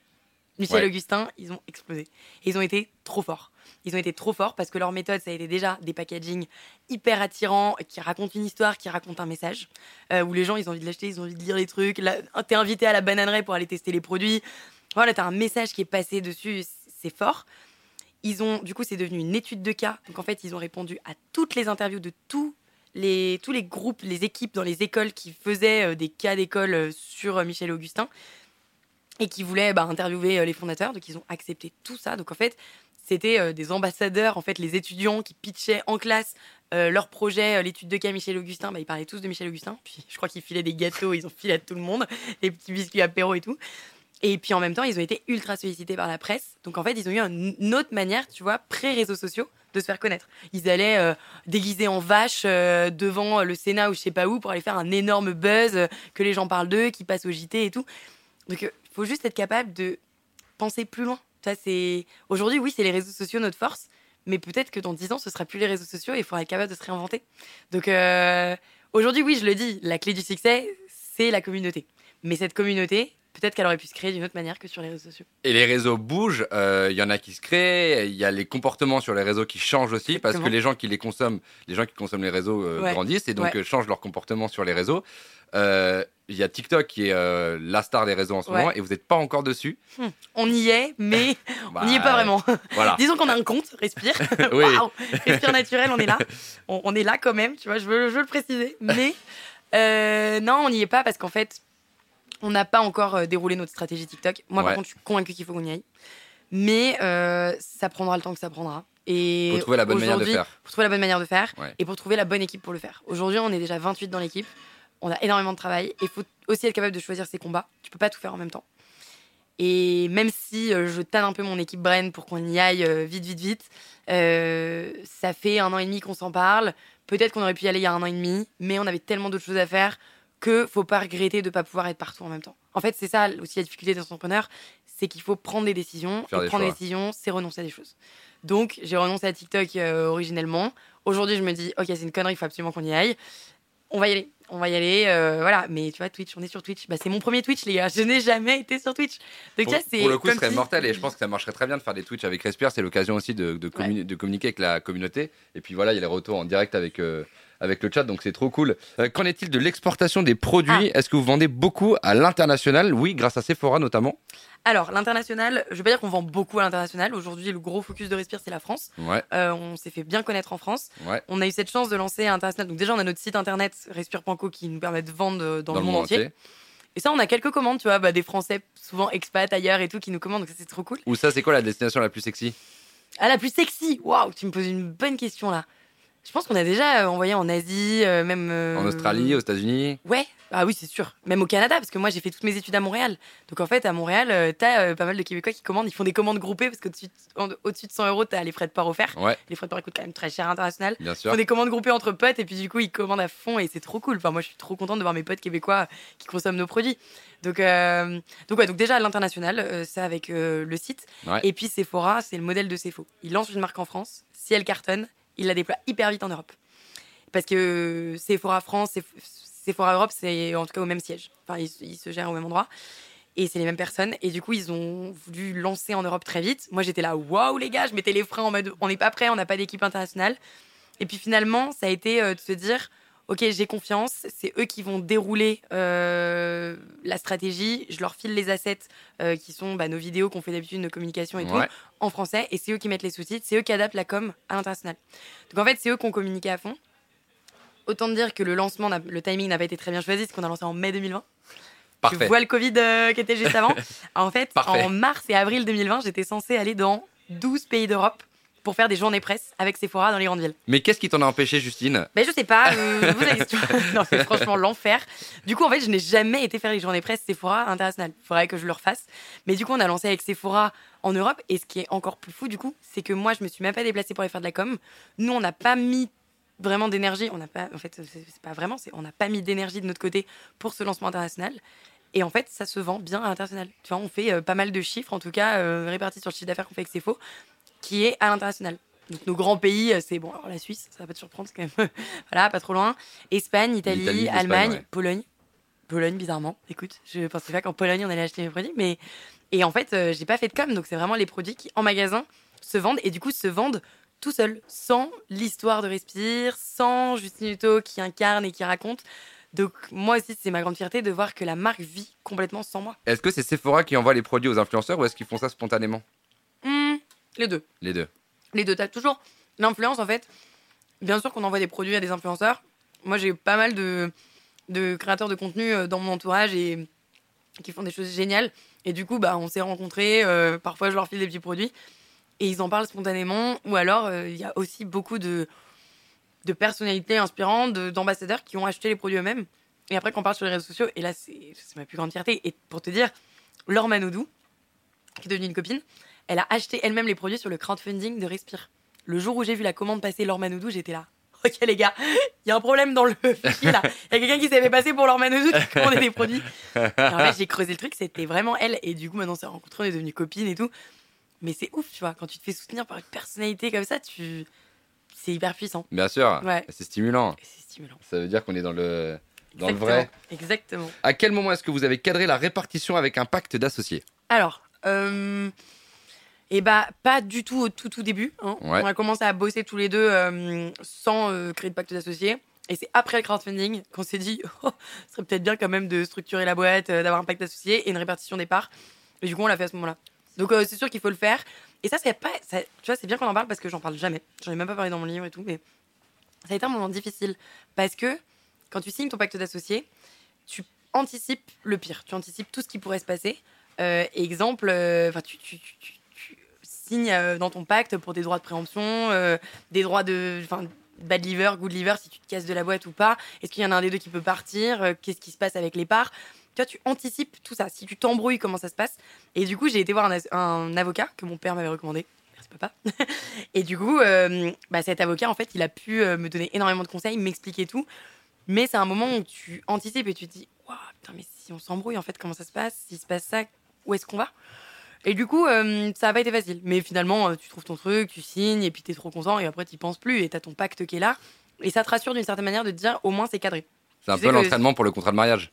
Speaker 2: Michel
Speaker 1: Ouais.
Speaker 2: Augustin, ils ont explosé. Ils ont été trop forts. Ils ont été trop forts parce que leur méthode, ça a été déjà des packaging hyper attirants, qui racontent une histoire, qui racontent un message, euh, où les gens, ils ont envie de l'acheter, ils ont envie de lire les trucs. T'es invité à la bananerie pour aller tester les produits. Voilà, t'as un message qui est passé dessus, c'est fort. Ils ont, du coup, c'est devenu une étude de cas. Donc en fait, ils ont répondu à toutes les interviews de tous les, tous les groupes, les équipes dans les écoles qui faisaient euh, des cas d'école euh, sur Michel Augustin et qui voulaient bah, interviewer euh, les fondateurs. Donc ils ont accepté tout ça. Donc en fait, c'était euh, des ambassadeurs, en fait, les étudiants qui pitchaient en classe euh, leur projet, l'étude de cas Michel Augustin. Bah, ils parlaient tous de Michel Augustin. Puis je crois qu'ils filaient des gâteaux, ils ont filé à tout le monde, <laughs> des petits biscuits apéro et tout. Et puis en même temps, ils ont été ultra sollicités par la presse. Donc en fait, ils ont eu un- une autre manière, tu vois, pré-réseaux sociaux, de se faire connaître. Ils allaient euh, déguisés en vache devant le Sénat ou je sais pas où pour aller faire un énorme buzz, que les gens parlent d'eux, qui passent au JT et tout. Donc il faut juste être capable de penser plus loin. Aujourd'hui, oui, c'est les réseaux sociaux notre force, mais peut-être que dans 10 ans, ce sera plus les réseaux sociaux et il faudra être capable de se réinventer. Donc euh, aujourd'hui, oui, je le dis, la clé du succès, c'est la communauté. Mais cette communauté, peut-être qu'elle aurait pu se créer d'une autre manière que sur les réseaux sociaux.
Speaker 1: et les réseaux bougent euh, il y en a qui se créent il y a les comportements sur les réseaux qui changent aussi parce que les gens qui les consomment les gens qui consomment les réseaux euh,
Speaker 2: Ouais.
Speaker 1: grandissent et donc
Speaker 2: Ouais.
Speaker 1: euh, changent leur comportement sur les réseaux Euh, il y a TikTok qui est euh, la star des réseaux en ce
Speaker 2: Ouais.
Speaker 1: moment et vous n'êtes pas encore dessus
Speaker 2: On y est, mais <laughs>
Speaker 1: Bah,
Speaker 2: on n'y est pas vraiment.
Speaker 1: voilà <laughs>
Speaker 2: Disons qu'on a un compte, respire. <laughs>
Speaker 1: Oui.
Speaker 2: Waouh, respire naturel, on est là. On, on est là quand même, tu vois, je veux, je veux le préciser. Mais euh, non, on n'y est pas parce qu'en fait, on n'a pas encore euh, déroulé notre stratégie TikTok. Moi,
Speaker 1: Ouais.
Speaker 2: par contre, je suis convaincue qu'il faut qu'on y aille. Mais euh, ça prendra le temps que ça prendra. Et
Speaker 1: Faut trouver la bonne manière de faire.
Speaker 2: Pour trouver la bonne manière de faire
Speaker 1: Ouais.
Speaker 2: et pour trouver la bonne équipe pour le faire. Aujourd'hui, on est déjà 28 dans l'équipe. On a énormément de travail et il faut aussi être capable de choisir ses combats. Tu peux pas tout faire en même temps. Et même si euh, je tanne un peu mon équipe Bren pour qu'on y aille vite, vite, vite, euh, ça fait un an et demi qu'on s'en parle. Peut-être qu'on aurait pu y aller il y a un an et demi, mais on avait tellement d'autres choses à faire que faut pas regretter de pas pouvoir être partout en même temps. En fait, c'est ça aussi la difficulté d'un entrepreneur, c'est qu'il faut prendre des décisions.
Speaker 1: Faire
Speaker 2: et
Speaker 1: des
Speaker 2: prendre
Speaker 1: choix.
Speaker 2: des décisions, c'est renoncer à des choses. Donc, j'ai renoncé à TikTok euh, originellement. Aujourd'hui, je me dis, ok, c'est une connerie, il faut absolument qu'on y aille. On va y aller, on va y aller, euh, voilà. Mais tu vois, Twitch, on est sur Twitch. Bah, c'est mon premier Twitch, les gars. Je n'ai jamais été sur Twitch. Donc
Speaker 1: pour,
Speaker 2: là, c'est
Speaker 1: pour le coup, ce serait
Speaker 2: si-
Speaker 1: mortel et je pense que ça marcherait très bien de faire des Twitch avec Respire. C'est l'occasion aussi de, de, communi- de communiquer avec la communauté. Et puis voilà, il y a les retours en direct avec, euh, avec le chat, donc c'est trop cool. Euh, Qu'en est-il de l'exportation des produits Est-ce que vous vendez beaucoup à l'international? Oui, grâce à Sephora notamment.
Speaker 2: Alors, l'international, je vais pas dire qu'on vend beaucoup à l'international. Aujourd'hui, le gros focus de Respire, c'est la France.
Speaker 1: Ouais,
Speaker 2: Euh, on s'est fait bien connaître en France.
Speaker 1: ouais.
Speaker 2: On a eu cette chance de lancer à l'international. Donc déjà, on a notre site internet respire.co qui nous permet de vendre euh, dans, le monde, entier. Et ça, on a quelques commandes, tu vois, bah, des Français, souvent expats ailleurs et tout, qui nous commandent. Donc ça, c'est trop cool.
Speaker 1: Ou ça, c'est quoi la destination la plus sexy?
Speaker 2: Ah, la plus sexy? Waouh, tu me poses une bonne question là. Je pense qu'on a déjà euh, envoyé en Asie, euh, même. euh,
Speaker 1: En Australie, aux États-Unis
Speaker 2: Ouais, ah oui, c'est sûr. Même au Canada, parce que moi, j'ai fait toutes mes études à Montréal. Donc en fait, à Montréal, euh, t'as euh, pas mal de Québécois qui commandent. Ils font des commandes groupées parce qu'au-dessus en- au-dessus de 100 euros, t'as les frais de port offerts.
Speaker 1: Ouais,
Speaker 2: Les frais de port coûtent quand même très cher à l'international.
Speaker 1: bien
Speaker 2: Ils
Speaker 1: sûr.
Speaker 2: font des commandes groupées entre potes et puis du coup, ils commandent à fond et c'est trop cool. Enfin, moi, je suis trop contente de voir mes potes québécois qui consomment nos produits. Donc, euh, donc, ouais, donc déjà à l'international, euh, ça avec euh, le site.
Speaker 1: Ouais.
Speaker 2: Et puis Sephora, c'est le modèle de Sephora. Il lance une marque en France. Si elle cartonne, il la déploie hyper vite en Europe. Parce que Sephora France, Seph- Sephora Europe, c'est en tout cas au même siège. Enfin, ils, ils se gèrent au même endroit. Et c'est les mêmes personnes. Et du coup, ils ont voulu lancer en Europe très vite. Moi, j'étais là, waouh, les gars, je mettais les freins en mode, on n'est pas prêt, on n'a pas d'équipe internationale. Et puis finalement, ça a été euh, de se dire, ok, j'ai confiance, c'est eux qui vont dérouler euh, la stratégie. Je leur file les assets euh, qui sont bah, nos vidéos qu'on fait d'habitude, nos communications et tout, en français. Et c'est eux qui mettent les sous-titres, c'est eux qui adaptent la com à l'international. Donc en fait, c'est eux qui ont communiqué à fond. Autant dire que le lancement, le timing n'a pas été très bien choisi, parce qu'on a lancé en mai 2020.
Speaker 1: Parfait.
Speaker 2: Tu vois le Covid euh, qui était juste avant. <laughs> en fait,
Speaker 1: Parfait.
Speaker 2: en mars et avril 2020, j'étais censée aller dans 12 pays d'Europe pour faire des journées presse avec Sephora dans les grandes villes.
Speaker 1: Mais qu'est-ce qui t'en a empêché, Justine?
Speaker 2: Ben, je sais pas, euh, vous question. <laughs> non, c'est franchement l'enfer. Du coup, en fait, je n'ai jamais été faire les journées presse Sephora internationales. Il faudrait que je le refasse. Mais du coup, on a lancé avec Sephora en Europe. Et ce qui est encore plus fou, du coup, c'est que moi, je me suis même pas déplacée pour aller faire de la com. Nous, on n'a pas mis vraiment d'énergie. On n'a pas, en fait, c'est pas vraiment, c'est on n'a pas mis d'énergie de notre côté pour ce lancement international. Et en fait, ça se vend bien à l'international. Tu vois, on fait euh, pas mal de chiffres, en tout cas, euh, répartis sur le chiffre d'affaires qu'on fait avec Sefo, qui est à l'international. Donc nos grands pays, euh, c'est bon, alors la Suisse, ça va pas te surprendre, c'est quand même, <laughs> voilà, pas trop loin. Espagne, Italie, Allemagne,
Speaker 1: ouais.
Speaker 2: Pologne. Pologne, bizarrement. Écoute, je pensais pas qu'en Pologne on allait acheter mes produits, mais et en fait, euh, j'ai pas fait de com, donc c'est vraiment les produits qui en magasin se vendent et du coup se vendent tout seuls, sans l'histoire de Respire, sans Justine Hutto qui incarne et qui raconte. Donc moi aussi, c'est ma grande fierté de voir que la marque vit complètement sans moi.
Speaker 1: Est-ce que c'est Sephora qui envoie les produits aux influenceurs ou est-ce qu'ils font ça spontanément?
Speaker 2: Les deux.
Speaker 1: Les deux.
Speaker 2: Les deux, t'as toujours l'influence en fait. Bien sûr qu'on envoie des produits à des influenceurs. Moi, j'ai pas mal de, de créateurs de contenu euh, dans mon entourage et qui font des choses géniales. Et du coup, bah, on s'est rencontrés. euh, parfois, je leur file des petits produits et ils en parlent spontanément. Ou alors, euh, il y a aussi beaucoup de, de personnalités inspirantes, de- d'ambassadeurs qui ont acheté les produits eux-mêmes. Et après, quand on parle sur les réseaux sociaux, et là, c'est ma plus grande fierté. Et pour te dire, Laure Manodou, qui est devenue une copine, elle a acheté elle-même les produits sur le crowdfunding de Respire. Le jour où j'ai vu la commande passer Laure Manodou, j'étais là. <laughs> Ok les gars, il y a un problème dans le <laughs> fichier là. Il y a quelqu'un qui s'est fait passer pour Laure Manodou qui commandait des produits. Et en fait, j'ai creusé le truc, c'était vraiment elle. Et du coup, maintenant, on s'est rencontrés, on est devenus copines et tout. Mais c'est ouf, tu vois, quand tu te fais soutenir par une personnalité comme ça, tu... c'est hyper puissant.
Speaker 1: Bien sûr.
Speaker 2: Ouais.
Speaker 1: C'est stimulant.
Speaker 2: C'est stimulant.
Speaker 1: Ça veut dire qu'on est dans le, dans le vrai.
Speaker 2: Exactement.
Speaker 1: À quel moment est-ce que vous avez cadré la répartition avec un pacte d'associés?
Speaker 2: Alors, euh, et bah pas du tout au tout tout début. hein.
Speaker 1: Ouais.
Speaker 2: On a commencé à bosser tous les deux euh, sans euh, créer de pacte d'associés. Et c'est après le crowdfunding qu'on s'est dit, <laughs> oh, ce serait peut-être bien quand même de structurer la boîte, euh, d'avoir un pacte d'associés et une répartition des parts. Et du coup, on l'a fait à ce moment-là. Donc c'est sûr qu'il faut le faire. Et ça, c'est pas, ça- tu vois, c'est bien qu'on en parle parce que j'en parle jamais. J'en ai même pas parlé dans mon livre et tout, mais ça a été un moment difficile parce que quand tu signes ton pacte d'associés, tu anticipes le pire, tu anticipes tout ce qui pourrait se passer. Euh, exemple, enfin, tu- tu euh, dans ton pacte pour des droits de préemption, euh, des droits de, bad liver, good liver, si tu te casses de la boîte ou pas. Est-ce qu'il y en a un des deux qui peut partir? Euh, Qu'est-ce qui se passe avec les parts? Tu tu anticipes tout ça. Si tu t'embrouilles, comment ça se passe? Et du coup, j'ai été voir un, avocat que mon père m'avait recommandé. Merci papa. <laughs> Et du coup, bah, cet avocat, en fait, il a pu me donner énormément de conseils, m'expliquer tout. Mais c'est un moment où tu anticipes et tu te dis, waouh, putain, mais si on s'embrouille, en fait, comment ça se passe? S'il se passe ça, où est-ce qu'on va? Et du coup, euh, ça n'a pas été facile. Mais finalement, euh, tu trouves ton truc, tu signes, et puis tu es trop content, et après, tu penses plus, et tu as ton pacte qui est là. Et ça te rassure d'une certaine manière de te dire, au moins, c'est cadré.
Speaker 1: C'est un peu l'entraînement pour le contrat de mariage.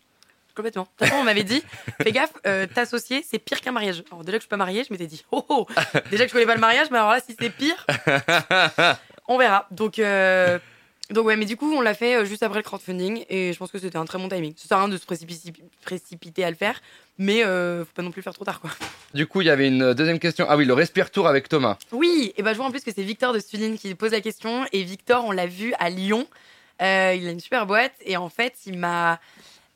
Speaker 2: Complètement. De toute façon, on m'avait dit, <laughs> fais gaffe, euh, t'associer, c'est pire qu'un mariage. Alors, déjà que je suis pas mariée, je m'étais dit, oh, oh, déjà que je connais pas le mariage, mais alors là, si c'est pire, <laughs> on verra. Donc, donc ouais, mais du coup, on l'a fait euh, juste après le crowdfunding et je pense que c'était un très bon timing. Ça sert à rien de se précipi- précipiter à le faire, mais euh, faut pas non plus le faire trop tard, quoi.
Speaker 1: Du coup, il y avait une deuxième question. Ah oui, le respire tour avec Thomas.
Speaker 2: Oui, et ben je vois en plus que c'est Victor de Studine qui pose la question. Et Victor, on l'a vu à Lyon. Euh, il a une super boîte et en fait, il m'a.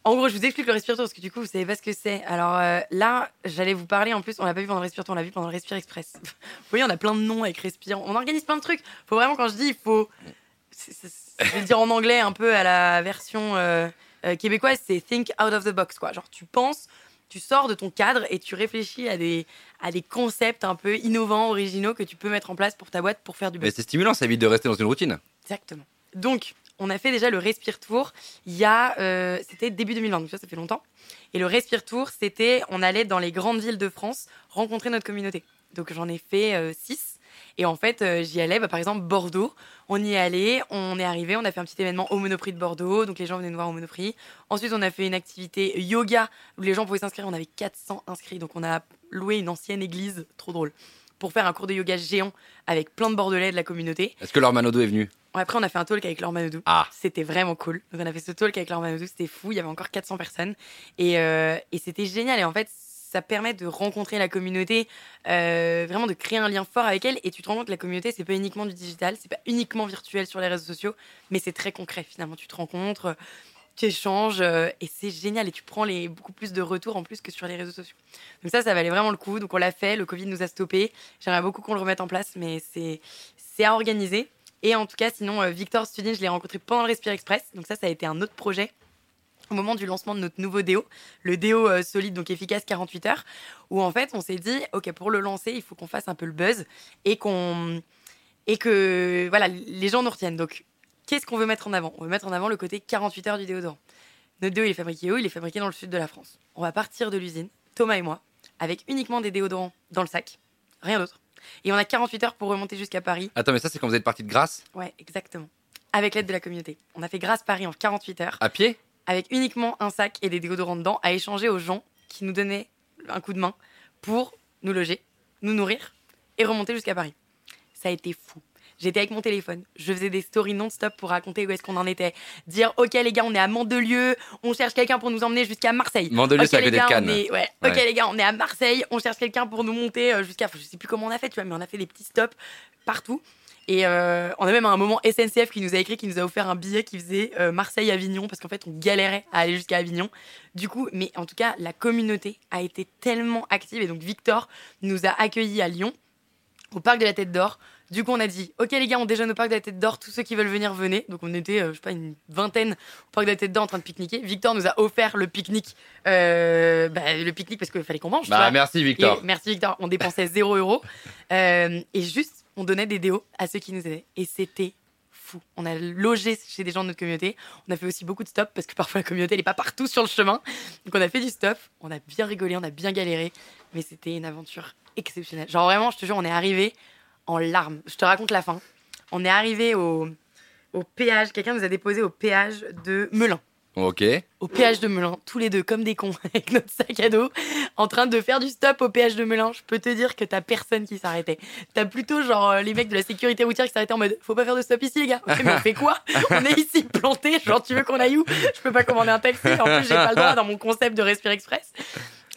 Speaker 2: En gros, je vous explique le respirateur parce que du coup, vous savez pas ce que c'est. Alors euh, là, j'allais vous parler en plus. On l'a pas vu pendant le respirateur, on l'a vu pendant le Respire Express. <laughs> vous voyez, on a plein de noms avec Respire. On organise plein de trucs. Faut vraiment, quand je dis, il faut je vais dire en anglais un peu à la version euh, euh, québécoise, c'est think out of the box, quoi. Genre, tu penses, tu sors de ton cadre et tu réfléchis à des, à des concepts un peu innovants, originaux que tu peux mettre en place pour ta boîte pour faire du
Speaker 1: Mais c'est stimulant, ça évite de rester dans une routine.
Speaker 2: Exactement. Donc, on a fait déjà le Respire Tour. Il y a, euh, c'était début 2020, donc ça, ça fait longtemps. Et le Respire Tour, c'était, on allait dans les grandes villes de France rencontrer notre communauté. Donc j'en ai fait 6. Et en fait, euh, j'y allais, bah, par exemple, Bordeaux. On y est allé, on est arrivé, on a fait un petit événement au Monoprix de Bordeaux. Donc les gens venaient nous voir au Monoprix. Ensuite, on a fait une activité yoga où les gens pouvaient s'inscrire. On avait 400 inscrits. Donc on a loué une ancienne église, trop drôle, pour faire un cours de yoga géant avec plein de Bordelais de la communauté.
Speaker 1: Est-ce que Manodou est venu?
Speaker 2: Après, on a fait un talk avec Laure Manodou.
Speaker 1: Ah.
Speaker 2: C'était vraiment cool. Donc, on a fait ce talk avec Laure Manodou. C'était fou. Il y avait encore 400 personnes. Et, euh, et c'était génial. Et en fait, ça permet de rencontrer la communauté, euh, vraiment de créer un lien fort avec elle. Et tu te rends compte que la communauté, c'est pas uniquement du digital, c'est pas uniquement virtuel sur les réseaux sociaux, mais c'est très concret finalement. Tu te rencontres, tu échanges, euh, et c'est génial. Et tu prends beaucoup plus de retours en plus que sur les réseaux sociaux. Donc ça, ça valait vraiment le coup. Donc on l'a fait, le Covid nous a stoppé. J'aimerais beaucoup qu'on le remette en place, mais c'est à organiser. Et en tout cas, sinon, euh, Victor Studin, je l'ai rencontré pendant le Respire Express. Donc ça, ça a été un autre projet au moment du lancement de notre nouveau déo, le déo euh, solide, donc efficace 48 heures, où en fait on s'est dit, ok, pour le lancer, il faut qu'on fasse un peu le buzz et qu'on et que voilà, les gens nous retiennent. Donc, qu'est-ce qu'on veut mettre en avant? On veut mettre en avant le côté 48 heures du déodorant. Notre déo, il est fabriqué où? Il est fabriqué dans le sud de la France. On va partir de l'usine, Thomas et moi, avec uniquement des déodorants dans le sac, rien d'autre. Et on a 48 heures pour remonter jusqu'à Paris.
Speaker 1: Attends, mais ça, c'est quand vous êtes parti de Grasse?
Speaker 2: Ouais, exactement. Avec l'aide de la communauté. On a fait Grasse Paris en 48 heures.
Speaker 1: À pied?
Speaker 2: Avec uniquement un sac et des déodorants dedans à échanger aux gens qui nous donnaient un coup de main pour nous loger, nous nourrir et remonter jusqu'à Paris. Ça a été fou. J'étais avec mon téléphone, je faisais des stories non-stop pour raconter où est-ce qu'on en était. Dire, ok les gars, on est à Mandelieu, on cherche quelqu'un pour nous emmener jusqu'à Marseille.
Speaker 1: Mandelieu, c'est à côté de Cannes.
Speaker 2: Ouais. Ok les gars, on est à Marseille, on cherche quelqu'un pour nous monter euh, jusqu'à, je sais plus comment on a fait, tu vois, mais on a fait des petits stops partout. Et euh, on a même à un moment SNCF qui nous a écrit, qui nous a offert un billet qui faisait euh, Marseille-Avignon, parce qu'en fait, on galérait à aller jusqu'à Avignon. Du coup, mais en tout cas, la communauté a été tellement active. Et donc, Victor nous a accueillis à Lyon, au parc de la Tête d'Or. Du coup, on a dit, ok les gars, on déjeune au parc de la Tête d'Or, tous ceux qui veulent venir, venez. Donc on était, euh, je sais pas, une vingtaine au parc de la Tête d'Or en train de pique-niquer. Victor nous a offert le pique-nique, bah, le pique-nique parce qu'il fallait qu'on mange.
Speaker 1: Bah, merci Victor.
Speaker 2: merci Victor. On dépensait 0 euros. et juste, on donnait des déos à ceux qui nous aidaient. Et c'était fou. On a logé chez des gens de notre communauté. On a fait aussi beaucoup de stop parce que parfois la communauté n'est pas partout sur le chemin. Donc on a fait du stop. On a bien rigolé, on a bien galéré. Mais c'était une aventure exceptionnelle. Genre vraiment, je te jure, on est arrivé en larmes. Je te raconte la fin. On est arrivé au, au péage. Quelqu'un nous a déposé au péage de Melun.
Speaker 1: Ok.
Speaker 2: Au péage de Melun, tous les deux comme des cons, <laughs> avec notre sac à dos, en train de faire du stop au péage de Melun. Je peux te dire que t'as personne qui s'arrêtait. T'as plutôt genre euh, les mecs de la sécurité routière qui s'arrêtaient en mode faut pas faire de stop ici les gars. mais on fait quoi? On est ici planté, genre tu veux qu'on aille où? Je peux pas commander un taxi. En plus j'ai pas le droit dans mon concept de Respire Express.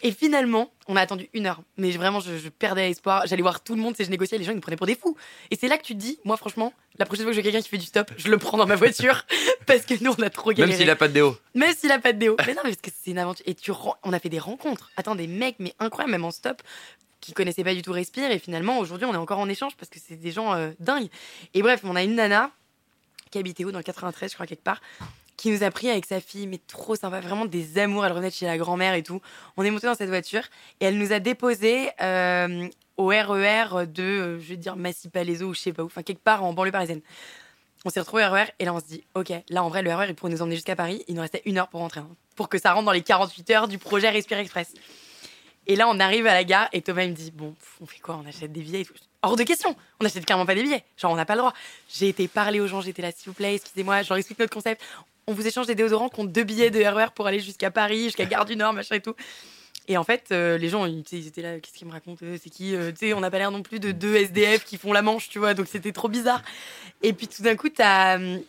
Speaker 2: Et finalement, on a attendu une heure. Mais vraiment, je, perdais espoir. J'allais voir tout le monde, c'est je négociais, les gens ils me prenaient pour des fous. Et c'est là que tu te dis, moi franchement, la prochaine fois que je vois quelqu'un qui fait du stop, je le prends dans ma voiture <laughs> parce que nous on a trop galéré.
Speaker 1: Même s'il a pas de déo.
Speaker 2: Même s'il a pas de déo. mais non, parce que c'est une aventure. Et tu on a fait des rencontres. Attends, des mecs, mais incroyables, même en stop, qui connaissaient pas du tout Respire. Et finalement, aujourd'hui, on est encore en échange parce que c'est des gens euh, dingues. Et bref, on a une nana qui habitait où? Dans le 93, je crois quelque part, qui nous a pris avec sa fille, mais trop sympa, vraiment des amours. Elle revenait de chez la grand-mère et tout. On est monté dans cette voiture et elle nous a déposé euh, au RER de, euh, je vais dire, Massy-Palaiso ou je sais pas où, enfin quelque part en banlieue parisienne. On s'est retrouvé au RER et là on se dit, ok, là en vrai le RER il pourrait nous emmener jusqu'à Paris. Il nous restait une heure pour rentrer, hein, pour que ça rentre dans les 48 heures du projet Respire Express. Et là on arrive à la gare et Thomas il me dit, bon, on fait quoi? On achète des billets et tout. Hors de question, on n'achète carrément pas des billets. Genre on n'a pas le droit. J'ai été parler aux gens, j'étais là, s'il vous plaît, excusez-moi, je leur explique notre concept on vous échange des déodorants contre deux billets de RER e pour aller jusqu'à Paris, jusqu'à Gare du Nord, machin et tout. Et en fait, euh, les gens, ils, étaient là, qu'est-ce qu'ils me racontent C'est qui euh, Tu sais, on n'a pas l'air non plus de deux SDF qui font la manche, tu vois, donc c'était trop bizarre. Et puis tout d'un coup, t'as hum,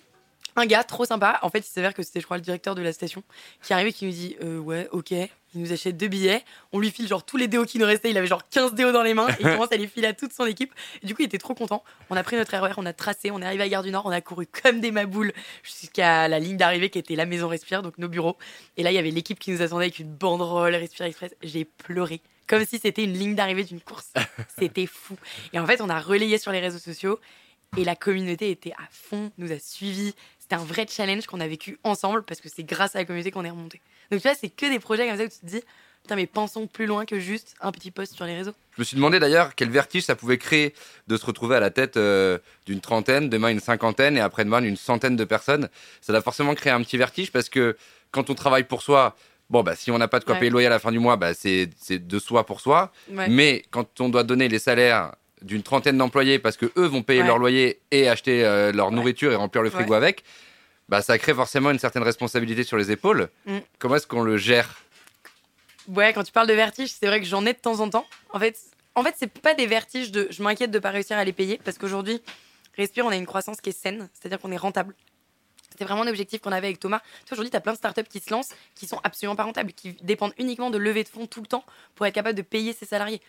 Speaker 2: un gars trop sympa. En fait, il s'avère que c'était, je crois, le directeur de la station qui arrive et qui nous dit euh, Ouais, ok. Il nous achète deux billets. On lui file genre tous les déos qui nous restaient. Il avait genre 15 déos dans les mains. Et il <laughs> commence à les filer à toute son équipe. Et du coup, il était trop content. On a pris notre RER, on a tracé, on est arrivé à Gare du Nord. On a couru comme des maboules jusqu'à la ligne d'arrivée qui était la maison Respire, donc nos bureaux. Et là, il y avait l'équipe qui nous attendait avec une banderole Respire Express. J'ai pleuré comme si c'était une ligne d'arrivée d'une course. <laughs> C'était fou. Et en fait, on a relayé sur les réseaux sociaux Et la communauté était à fond, nous a suivis. C'était un vrai challenge qu'on a vécu ensemble parce que c'est grâce à la communauté qu'on est remonté. Donc tu vois, c'est que des projets comme ça où tu te dis, putain, mais pensons plus loin que juste un petit post sur les réseaux.
Speaker 1: Je me suis demandé d'ailleurs quel vertige ça pouvait créer de se retrouver à la tête euh, d'une trentaine, demain une cinquantaine et après-demain une centaine de personnes. Ça doit forcément créer un petit vertige parce que quand on travaille pour soi, bon, bah, si on n'a pas de quoi
Speaker 2: Ouais.
Speaker 1: payer le loyer à la fin du mois, bah, c'est de soi pour soi.
Speaker 2: Ouais.
Speaker 1: Mais quand on doit donner les salaires d'une trentaine d'employés parce que eux vont payer
Speaker 2: Ouais.
Speaker 1: leur loyer et acheter euh, leur
Speaker 2: Ouais.
Speaker 1: nourriture et remplir le frigo
Speaker 2: Ouais.
Speaker 1: avec, bah, ça crée forcément une certaine responsabilité sur les épaules.
Speaker 2: Mm.
Speaker 1: Comment est-ce qu'on le gère?
Speaker 2: Ouais, quand tu parles de vertige, c'est vrai que j'en ai de temps en temps. En fait, en fait, c'est pas des vertiges de je m'inquiète de pas réussir à les payer parce qu'aujourd'hui, Respire, on a une croissance qui est saine, c'est-à-dire qu'on est rentable. C'était vraiment un objectif qu'on avait avec Thomas. Aujourd'hui, tu as plein de startups qui se lancent, qui sont absolument pas rentables, qui dépendent uniquement de levée de fonds tout le temps pour être capable de payer ses salariés.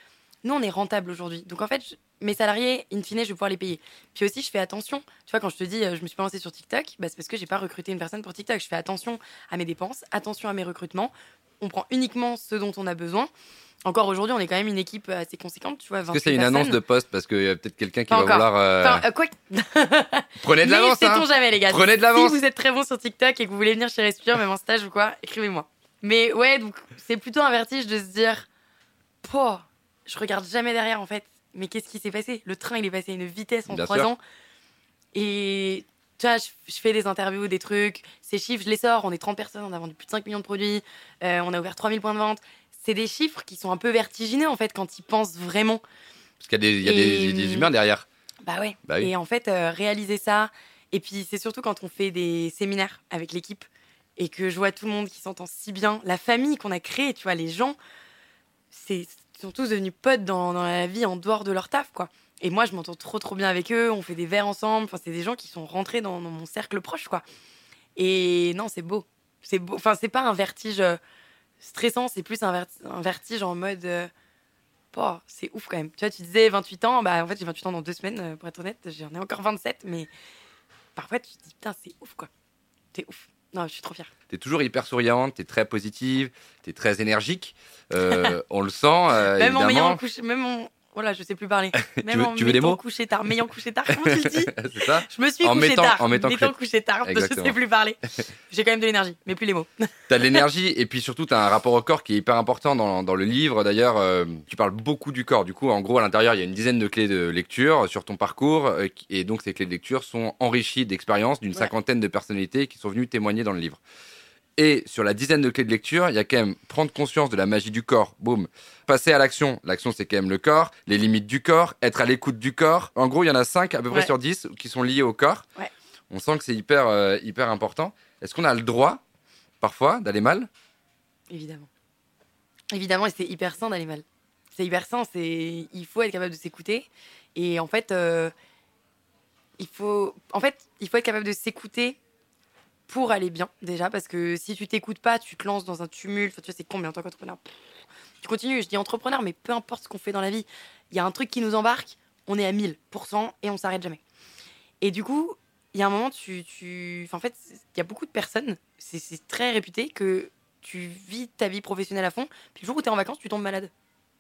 Speaker 2: Nous, on est rentable aujourd'hui. Donc, en fait, je- mes salariés, in fine, je vais pouvoir les payer. Puis aussi, je fais attention. Tu vois, quand je te dis, euh, je me suis pas lancée sur TikTok, bah, c'est parce que j'ai pas recruté une personne pour TikTok. Je fais attention à mes dépenses, attention à mes recrutements. On prend uniquement ce dont on a besoin. Encore aujourd'hui, on est quand même une équipe assez conséquente, tu vois.
Speaker 1: Est-ce que c'est une annonce de poste? Parce qu'il y a peut-être quelqu'un qui
Speaker 2: Pas
Speaker 1: va
Speaker 2: encore.
Speaker 1: vouloir. euh,
Speaker 2: Enfin, euh, quoi <laughs>
Speaker 1: Prenez de l'avance, hein
Speaker 2: jamais, les gars.
Speaker 1: Prenez de l'avance.
Speaker 2: Si vous êtes très bon sur TikTok et que vous voulez venir chez Respire, même en stage ou quoi, écrivez-moi. Mais ouais, donc c'est plutôt un vertige de se dire, Pouah, je regarde jamais derrière en fait. Mais qu'est-ce qui s'est passé? Le train, il est passé à une vitesse en
Speaker 1: Bien
Speaker 2: trois
Speaker 1: sûr.
Speaker 2: ans. Et tu vois, je, je fais des interviews, des trucs. Ces chiffres, je les sors. On est 30 personnes, on a vendu plus de 5 millions de produits. euh, on a ouvert 3000 points de vente. C'est des chiffres qui sont un peu vertigineux en fait quand ils pensent vraiment.
Speaker 1: Parce qu'il y a, des, il y a des-
Speaker 2: Et-
Speaker 1: des humains derrière.
Speaker 2: Bah ouais.
Speaker 1: Bah oui.
Speaker 2: Et en fait, euh, réaliser ça. Et puis, c'est surtout quand on fait des séminaires avec l'équipe et que je vois tout le monde qui s'entend si bien. La famille qu'on a créée, tu vois, les gens, c'est sont tous devenus potes dans, dans la vie en dehors de leur taf, quoi. Et moi, je m'entends trop, trop bien avec eux. On fait des verres ensemble. Enfin, c'est des gens qui sont rentrés dans, mon cercle proche, quoi. Et non, c'est beau. C'est beau. Enfin, c'est pas un vertige euh, stressant, c'est plus un, un vertige en mode. euh, Pouah, c'est ouf quand même. Tu vois, tu disais 28 ans, bah en fait j'ai 28 ans dans deux semaines, euh, pour être honnête, j'en ai encore 27, mais parfois tu te dis putain, c'est ouf quoi. C'est ouf. Non, je suis trop fière.
Speaker 1: T'es toujours hyper souriante, t'es très positive, t'es très énergique. Euh, <laughs> on le sent, euh,
Speaker 2: même en
Speaker 1: évidemment.
Speaker 2: couché, même en. Voilà, je sais plus parler. <laughs> Même
Speaker 1: veux-
Speaker 2: en
Speaker 1: tu veux des mots
Speaker 2: couché tard, m'ayant couché tard, comment tu le <laughs> dis
Speaker 1: c'est ça
Speaker 2: Je me suis
Speaker 1: En
Speaker 2: couché
Speaker 1: mettant-
Speaker 2: tard.
Speaker 1: en mettant couché-
Speaker 2: couché tard, je
Speaker 1: Exactement.
Speaker 2: sais plus parler. <laughs> J'ai quand même de l'énergie, mais plus les mots.
Speaker 1: T'as de l'énergie et puis surtout t'as un rapport au corps qui est hyper important dans, dans le livre. D'ailleurs, euh, tu parles beaucoup du corps. Du coup, en gros, à l'intérieur, il y a une dizaine de clés de lecture sur ton parcours euh, et donc ces clés de lecture sont enrichies d'expériences d'une
Speaker 2: Ouais.
Speaker 1: cinquantaine de personnalités qui sont venues témoigner dans le livre. Et sur la dizaine de clés de lecture, il y a quand même prendre conscience de la magie du corps, boum. Passer à l'action, l'action c'est quand même le corps, les limites du corps, être à l'écoute du corps. En gros, il y en a 5 à peu près
Speaker 2: Ouais.
Speaker 1: sur 10 qui sont liés au corps.
Speaker 2: Ouais.
Speaker 1: On sent que c'est hyper, euh, hyper important. Est-ce qu'on a le droit, parfois, d'aller mal?
Speaker 2: Évidemment. Évidemment, et c'est hyper sain d'aller mal. C'est hyper sain, c'est il faut être capable de s'écouter. Et en fait, euh, il faut, en fait, il faut être capable de s'écouter pour aller bien déjà, parce que si tu t'écoutes pas, tu te lances dans un tumulte. Enfin, tu con, mais en tant qu'entrepreneur, tu continues. Je dis entrepreneur, mais peu importe ce qu'on fait dans la vie, il y a un truc qui nous embarque, on est à 1000% et on s'arrête jamais. Et du coup, il y a un moment, tu, en fait, il y a beaucoup de personnes, c'est très réputé que tu vis ta vie professionnelle à fond, puis le jour où tu es en vacances, tu tombes malade.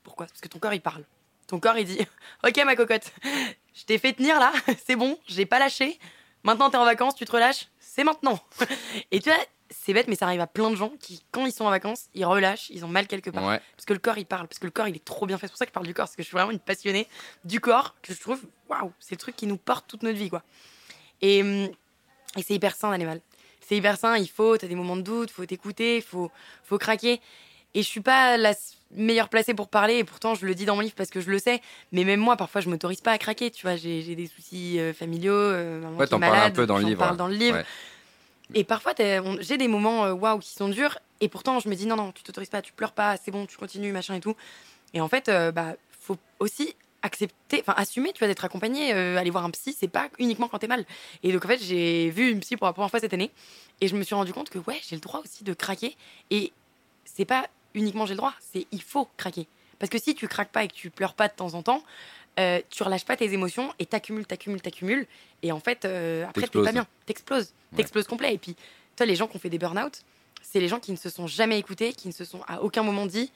Speaker 2: Pourquoi? Parce que ton corps, il parle. Ton corps, il dit Ok, ma cocotte, je t'ai fait tenir là, <laughs> c'est bon, j'ai pas lâché. Maintenant, tu es en vacances, tu te relâches, c'est maintenant. <laughs> Et tu vois, c'est bête, mais ça arrive à plein de gens qui, quand ils sont en vacances, ils relâchent, ils ont mal quelque part.
Speaker 1: Ouais.
Speaker 2: Parce que le corps, il parle, parce que le corps, il est trop bien fait. C'est pour ça que je parle du corps, parce que je suis vraiment une passionnée du corps, que je trouve, waouh, c'est le truc qui nous porte toute notre vie, quoi. Et, et c'est hyper sain d'aller mal. C'est hyper sain, il faut, t'as des moments de doute, faut t'écouter, faut, faut craquer. Et je suis pas la meilleure placée pour parler, et pourtant je le dis dans mon livre parce que je le sais. Mais même moi, parfois, je m'autorise pas à craquer, tu vois. J'ai des soucis euh, familiaux, euh, maman
Speaker 1: Ouais,
Speaker 2: qui est
Speaker 1: t'en parles un peu dans le livre,
Speaker 2: parle dans le livre.
Speaker 1: Ouais.
Speaker 2: Et parfois, j'ai des moments euh, waouh qui sont durs, et pourtant je me dis non, non, tu t'autorises pas, tu pleures pas, c'est bon, tu continues, machin et tout. Et en fait, euh, bah, faut aussi accepter, enfin assumer, tu vois, d'être accompagné, aller voir un psy, c'est pas uniquement quand t'es mal. Et donc en fait, j'ai vu une psy pour la première fois cette année, et je me suis rendu compte que ouais, j'ai le droit aussi de craquer. Et c'est pas uniquement j'ai le droit, c'est il faut craquer. Parce que si tu craques pas et que tu pleures pas de temps en temps, euh, tu relâches pas tes émotions et t'accumules, t'accumules, t'accumules. Et en fait, euh, après, t'es pas bien. T'exploses.
Speaker 1: Ouais.
Speaker 2: T'exploses complet. Et puis, toi, les gens qui ont fait des burn-out, c'est les gens qui ne se sont jamais écoutés, qui ne se sont à aucun moment dit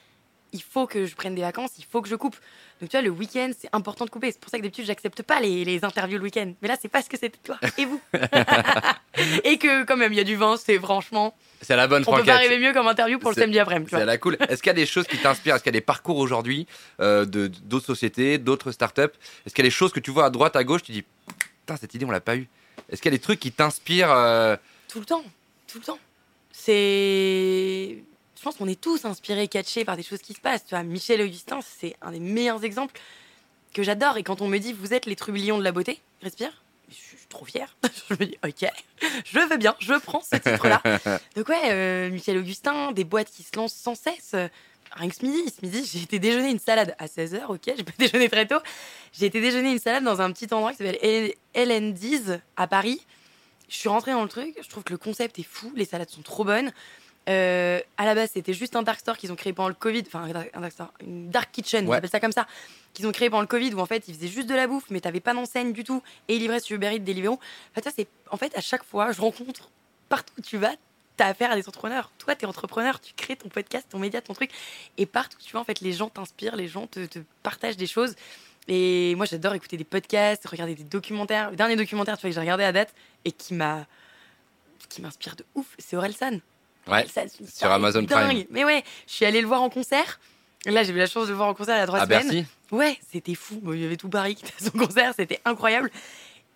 Speaker 2: il faut que je prenne des vacances, il faut que je coupe. Donc tu vois, le week-end, c'est important de couper. C'est pour ça que d'habitude, j'accepte pas les, les interviews le week-end. Mais là, c'est parce que c'était toi et vous. <laughs> et que quand même, il y a du vent, c'est franchement.
Speaker 1: C'est la bonne
Speaker 2: On peut pas
Speaker 1: franquette.
Speaker 2: arriver mieux comme interview pour le samedi après-midi.
Speaker 1: C'est la cool. Est-ce qu'il y a des choses qui t'inspirent? Est-ce qu'il y a des parcours aujourd'hui euh, de d'autres sociétés, d'autres startups? Est-ce qu'il y a des choses que tu vois à droite, à gauche, tu dis putain cette idée on l'a pas eu Est-ce qu'il y a des trucs qui t'inspirent euh,
Speaker 2: Tout le temps, tout le temps. C'est. Je pense qu'on est tous inspirés, catchés par des choses qui se passent. Tu vois, Michel Augustin, c'est un des meilleurs exemples que j'adore. Et quand on me dit, vous êtes les trublions de la beauté, respire, je suis trop fière. <laughs> je me dis, ok, je veux bien, je prends ce titre-là. <laughs> Donc, ouais, euh, Michel Augustin, des boîtes qui se lancent sans cesse. Rien que ce midi, ce midi, j'ai été déjeuner une salade à 16h, ok, j'ai pas <laughs> déjeuné très tôt. J'ai été déjeuner une salade dans un petit endroit qui s'appelle LN10 à Paris. Je suis rentrée dans le truc, je trouve que le concept est fou, les salades sont trop bonnes. Euh, à la base, c'était juste un dark store qu'ils ont créé pendant le Covid, enfin un dark- store, une dark kitchen,
Speaker 1: Ouais.
Speaker 2: ils appellent ça comme ça, qu'ils ont créé pendant le Covid où en fait ils faisaient juste de la bouffe, mais t'avais pas d'enseigne du tout et ils livraient sur Uber Eats, Deliveroo. Enfin, ça, c'est en fait à chaque fois, je rencontre partout où tu vas, t'as affaire à des entrepreneurs. Toi, t'es entrepreneur, tu crées ton podcast, ton média, ton truc, et partout où tu vas, en fait, les gens t'inspirent, les gens te, te partagent des choses. Et moi, j'adore écouter des podcasts, regarder des documentaires. Le dernier documentaire, tu vois, que j'ai regardé à date et qui m'a qui m'inspire de ouf, c'est Orelsan.
Speaker 1: Ouais.
Speaker 2: Ça,
Speaker 1: sur Amazon
Speaker 2: dingue.
Speaker 1: Prime.
Speaker 2: Mais ouais, je suis allée le voir en concert. Là, j'ai eu la chance de le voir en concert il y a trois
Speaker 1: à
Speaker 2: semaines.
Speaker 1: Bercy?
Speaker 2: Ouais, c'était fou. Il y avait tout Paris qui était à son <laughs> concert, c'était incroyable.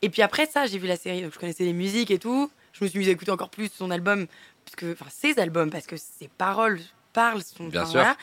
Speaker 2: Et puis après ça, j'ai vu la série, donc je connaissais les musiques et tout. Je me suis mise à écouter encore plus son album, parce que, enfin ses albums, parce que ses paroles parlent. Son,
Speaker 1: Bien sûr.
Speaker 2: voilà.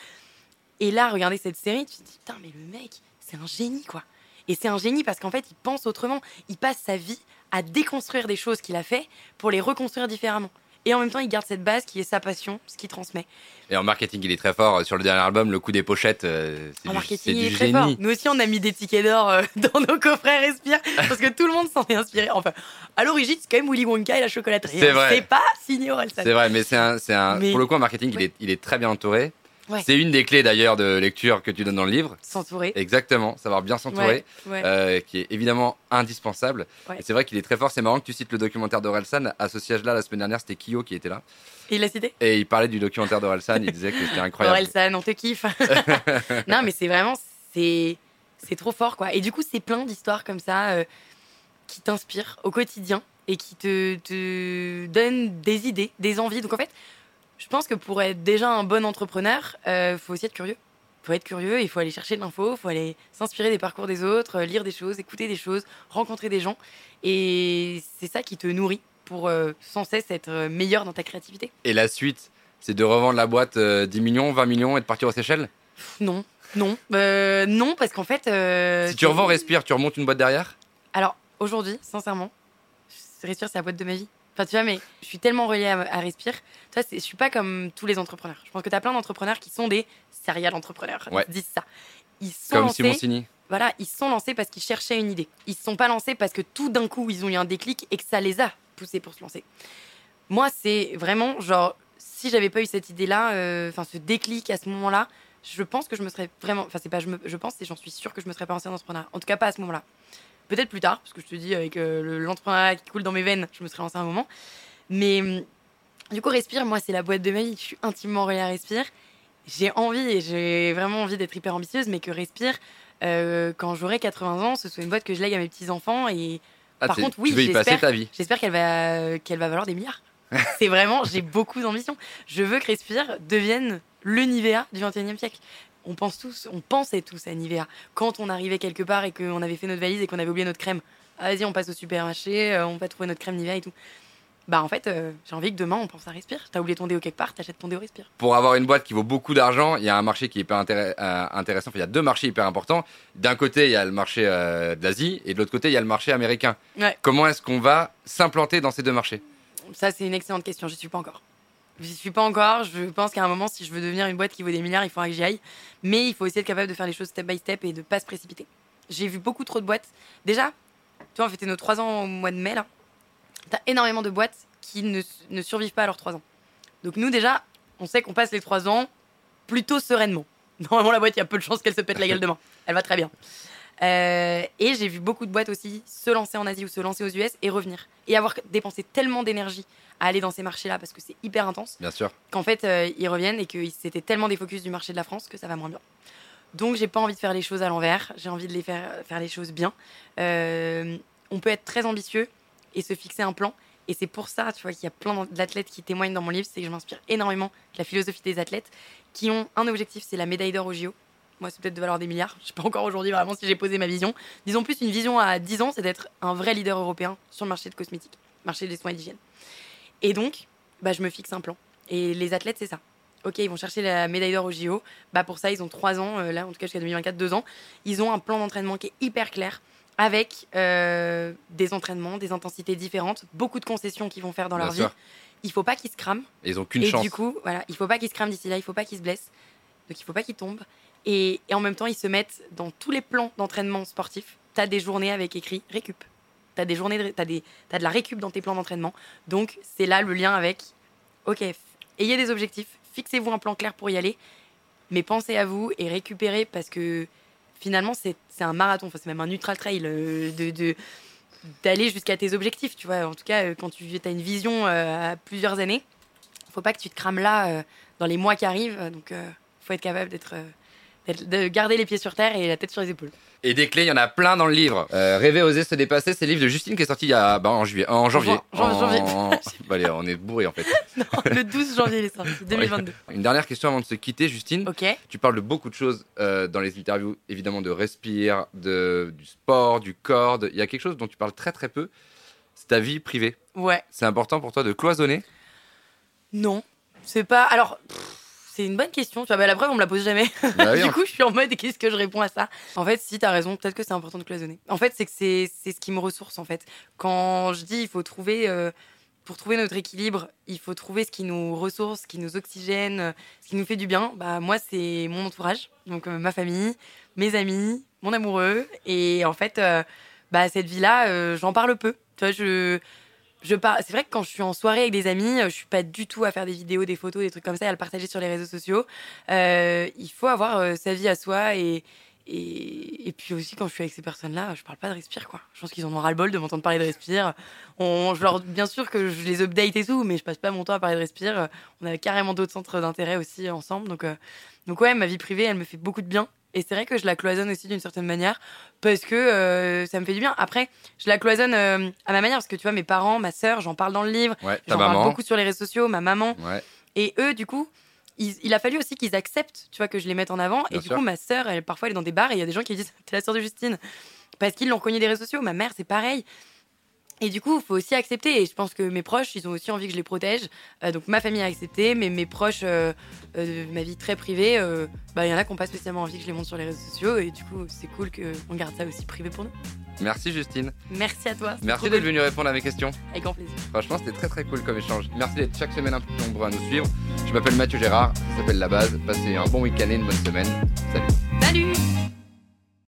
Speaker 2: Et là, regarder cette série, tu te dis, putain, mais le mec, c'est un génie, quoi. Et c'est un génie parce qu'en fait, il pense autrement. Il passe sa vie à déconstruire des choses qu'il a fait pour les reconstruire différemment. Et en même temps, il garde cette base qui est sa passion, ce qu'il transmet.
Speaker 1: Et en marketing, il est très fort. Sur le dernier album, le coup des pochettes, euh, c'est
Speaker 2: En
Speaker 1: du,
Speaker 2: marketing, il
Speaker 1: du
Speaker 2: est très
Speaker 1: génie.
Speaker 2: fort. Nous aussi, on a mis des tickets d'or euh, <laughs> dans nos coffrets Respire parce que tout le monde s'en est inspiré. Enfin, à l'origine, c'est quand même Willy Wonka et la chocolaterie.
Speaker 1: C'est
Speaker 2: hein.
Speaker 1: vrai.
Speaker 2: C'est pas signé Orelsan.
Speaker 1: C'est vrai, mais c'est un, c'est un,
Speaker 2: Mais-
Speaker 1: pour le coup, en marketing, il, est, il est très bien entouré.
Speaker 2: Ouais.
Speaker 1: C'est une des clés d'ailleurs de lecture que tu donnes dans le livre.
Speaker 2: S'entourer.
Speaker 1: Exactement, savoir bien s'entourer.
Speaker 2: Ouais, ouais.
Speaker 1: euh, qui est évidemment indispensable. Et c'est vrai qu'il est très fort. C'est marrant que tu cites le documentaire d'Orelsan. À ce siège-là, la semaine dernière, c'était Kyo qui était là.
Speaker 2: Et il l'a cité
Speaker 1: Et il parlait du documentaire d'Orelsan. il disait que c'était incroyable.
Speaker 2: Orelsan, on te kiffe. <laughs> non, mais c'est vraiment, c'est, c'est trop fort, quoi. Et du coup, c'est plein d'histoires comme ça euh, qui t'inspirent au quotidien et qui te, te donnent des idées, des envies. Donc en fait, je pense que pour être déjà un bon entrepreneur, il faut aussi être curieux. Il faut être curieux, il faut aller chercher de l'info, il faut aller s'inspirer des parcours des autres, euh, lire des choses, écouter des choses, rencontrer des gens. Et c'est ça qui te nourrit pour euh, sans cesse être euh, meilleur dans ta créativité.
Speaker 1: Et la suite, c'est de revendre la boîte euh, 10 millions, 20 millions et de partir aux Seychelles?
Speaker 2: Non, non, Euh, non, parce qu'en fait. euh,
Speaker 1: si tu revends Respire, tu remontes une boîte derrière?
Speaker 2: Alors, aujourd'hui, sincèrement, Respire, c'est la boîte de ma vie. Enfin, tu vois, mais je suis tellement reliée à, à Respire. Tu vois, c'est- je suis pas comme tous les entrepreneurs. Je pense que tu as plein d'entrepreneurs qui sont des serial entrepreneurs.
Speaker 1: Ouais.
Speaker 2: Ils se disent ça. Ils sont
Speaker 1: Comme
Speaker 2: lancés. Voilà, ils sont lancés parce qu'ils cherchaient une idée. Ils se sont pas lancés parce que tout d'un coup, ils ont eu un déclic et que ça les a poussés pour se lancer. Moi, c'est vraiment genre, si j'avais pas eu cette idée-là, euh, enfin ce déclic à ce moment-là, je pense que je me serais vraiment, enfin c'est pas je, me, je pense et j'en suis sûre que je me serais pas lancée dans l'entrepreneuriat. En tout cas, pas à ce moment-là. Peut-être plus tard, parce que je te dis avec euh, le- l'entrepreneuriat qui coule dans mes veines, je me serais lancée à un moment. Mais hum, du coup, Respire, moi, c'est la boîte de ma vie. Je suis intimement reliée à Respire. J'ai envie et j'ai vraiment envie d'être hyper ambitieuse, mais que Respire, euh, quand j'aurai 80 ans, ce soit une boîte que je lègue à mes petits-enfants. Et
Speaker 1: Ah,
Speaker 2: Par contre, oui, j'espère qu'elle va, qu'elle va valoir des milliards. <laughs> c'est vraiment, j'ai beaucoup d'ambition. Je veux que Respire devienne le Nivea du 21e siècle. On pense tous, on pensait tous à Nivea. Quand on arrivait quelque part et qu'on avait fait notre valise et qu'on avait oublié notre crème, ah, vas-y, on passe au supermarché, euh, on va trouver notre crème Nivea et tout. Bah en fait, euh, j'ai envie que demain on pense à Respire. T'as oublié ton déo quelque part, t'achètes ton déo Respire.
Speaker 1: Pour avoir une boîte qui vaut beaucoup d'argent, il y a un marché qui est hyper euh, intéressant. Enfin, il y a deux marchés hyper importants. D'un côté, il y a le marché euh, de l'Asie et de l'autre côté, il y a le marché américain.
Speaker 2: Ouais.
Speaker 1: Comment est-ce qu'on va s'implanter dans ces deux marchés?
Speaker 2: Ça, c'est une excellente question. Je suis pas encore. Je suis pas encore. Je pense qu'à un moment, si je veux devenir une boîte qui vaut des milliards, il faudra que j'y aille. Mais il faut aussi être capable de faire les choses step by step et de pas se précipiter. J'ai vu beaucoup trop de boîtes. Déjà, tu vois, on fêtait nos trois ans au mois de mai, là. T'as énormément de boîtes qui ne, ne survivent pas à leurs trois ans. Donc, nous, déjà, on sait qu'on passe les trois ans plutôt sereinement. <laughs> Normalement, la boîte, il y a peu de chances qu'elle se pète la gueule demain. Elle va très bien. Euh, et j'ai vu beaucoup de boîtes aussi se lancer en Asie ou se lancer aux US et revenir. Et avoir dépensé tellement d'énergie à aller dans ces marchés-là parce que c'est hyper intense.
Speaker 1: Bien sûr.
Speaker 2: Qu'en fait, euh, ils reviennent et que c'était tellement des focus du marché de la France que ça va moins bien. Donc, j'ai pas envie de faire les choses à l'envers. J'ai envie de les faire, faire les choses bien. Euh, on peut être très ambitieux et se fixer un plan. Et c'est pour ça, tu vois, qu'il y a plein d'athlètes qui témoignent dans mon livre, c'est que je m'inspire énormément de la philosophie des athlètes qui ont un objectif, c'est la médaille d'or au JO. Moi, c'est peut-être de valoir des milliards. Je sais pas encore aujourd'hui vraiment si j'ai posé ma vision. Disons plus une vision à 10 ans, c'est d'être un vrai leader européen sur le marché de cosmétiques, marché des soins et d'hygiène. Et donc, bah, je me fixe un plan. Et les athlètes, c'est ça. Ok, ils vont chercher la médaille d'or au JO. Bah, pour ça, ils ont 3 ans, euh, là, en tout cas jusqu'à 2024, 2 ans. Ils ont un plan d'entraînement qui est hyper clair avec euh, des entraînements, des intensités différentes, beaucoup de concessions qu'ils vont faire dans
Speaker 1: Bien
Speaker 2: leur
Speaker 1: sûr.
Speaker 2: vie. Il faut pas qu'ils se crament.
Speaker 1: Et ils ont qu'une
Speaker 2: Et
Speaker 1: chance.
Speaker 2: du coup, voilà, il faut pas qu'ils se crament d'ici là, il faut pas qu'ils se blessent. Donc il faut pas qu'ils tombent. Et, en même temps, ils se mettent dans tous les plans d'entraînement sportif. Tu as des journées avec écrit récup. Tu as des journées de, t'as de la récup dans tes plans d'entraînement. Donc c'est là le lien avec OK, ayez des objectifs, fixez-vous un plan clair pour y aller, mais pensez à vous et récupérez parce que finalement c'est un marathon, Enfin, c'est même un ultra trail euh, de, d'aller jusqu'à tes objectifs, tu vois. En tout cas, euh, quand tu as une vision euh, à plusieurs années, faut pas que tu te crames là dans les mois qui arrivent. Donc, euh, faut être capable d'être- de garder les pieds sur terre et la tête sur les épaules.
Speaker 1: Et des clés, il y en a plein dans le livre. Euh, Rêver, oser, se dépasser, c'est le livre de Justine qui est sorti il y a, bah, en, juillet, en janvier.
Speaker 2: jan-
Speaker 1: En-
Speaker 2: janvier. <laughs>
Speaker 1: Bah, allez, on est bourré en fait. <laughs>
Speaker 2: Non, le 12 janvier, il est sorti, <laughs> 2022.
Speaker 1: Une dernière question avant de se quitter, Justine.
Speaker 2: Ok.
Speaker 1: Tu parles de beaucoup de choses euh, dans les interviews, évidemment de respire, de, du sport, du corps. Il y a quelque chose dont tu parles très très peu. C'est ta vie privée.
Speaker 2: Ouais.
Speaker 1: C'est important pour toi de cloisonner?
Speaker 2: Non. C'est pas. Alors. pff, C'est une bonne question. Tu vois, bah, la preuve, on me la pose jamais.
Speaker 1: Bah <laughs>
Speaker 2: du coup, je suis en mode, qu'est-ce que je réponds à ça? En fait, si t'as raison, peut-être que c'est important de cloisonner. En fait, c'est que c'est ce qui me ressource, en fait. Quand je dis, il faut trouver, euh, pour trouver notre équilibre, il faut trouver ce qui nous ressource, ce qui nous oxygène, ce qui nous fait du bien. Bah, moi, c'est mon entourage, donc euh, ma famille, mes amis, mon amoureux. Et en fait, euh, bah, cette vie-là, euh, j'en parle peu. Tu vois, je. Je par... C'est vrai que quand je suis en soirée avec des amis, euh, je suis pas du tout à faire des vidéos, des photos, des trucs comme ça, à le partager sur les réseaux sociaux. Euh, il faut avoir euh, sa vie à soi et, et, et puis aussi quand je suis avec ces personnes-là, je parle pas de respire quoi. Je pense qu'ils en ont ras-le-bol de m'entendre parler de respire. On, je leur, bien sûr que je les update et tout, mais je passe pas mon temps à parler de respire. On a carrément d'autres centres d'intérêt aussi ensemble, donc euh, donc ouais, ma vie privée, elle me fait beaucoup de bien. Et c'est vrai que je la cloisonne aussi d'une certaine manière parce que euh, ça me fait du bien. Après, je la cloisonne euh, à ma manière parce que tu vois, mes parents, ma sœur, j'en parle dans le livre,
Speaker 1: Ouais,
Speaker 2: j'en parle
Speaker 1: maman.
Speaker 2: beaucoup sur les réseaux sociaux, ma maman.
Speaker 1: Ouais.
Speaker 2: Et eux, du coup, ils- il a fallu aussi qu'ils acceptent, tu vois, que je les mette en avant.
Speaker 1: Bien
Speaker 2: et du
Speaker 1: sûr.
Speaker 2: coup, ma sœur, elle, parfois, elle est dans des bars et il y a des gens qui disent <laughs> T'es la sœur de Justine. Parce qu'ils l'ont connue des réseaux sociaux. Ma mère, c'est pareil. Et du coup, il faut aussi accepter. Et je pense que mes proches, ils ont aussi envie que je les protège. Euh, donc, ma famille a accepté, mais mes proches, euh, euh, ma vie très privée, bah, il y en a qui n'ont pas spécialement envie que je les montre sur les réseaux sociaux. Et du coup, c'est cool qu'on garde ça aussi privé pour nous.
Speaker 1: Merci Justine.
Speaker 2: Merci à toi.
Speaker 1: Merci d'être
Speaker 2: cool.
Speaker 1: venu répondre à mes questions.
Speaker 2: Avec grand plaisir.
Speaker 1: Franchement, c'était très très cool comme échange. Merci d'être chaque semaine un peu plus nombreux à nous suivre. Je m'appelle Mathieu Gérard, ça s'appelle La Base. Passez un bon week-end et une bonne semaine. Salut.
Speaker 2: Salut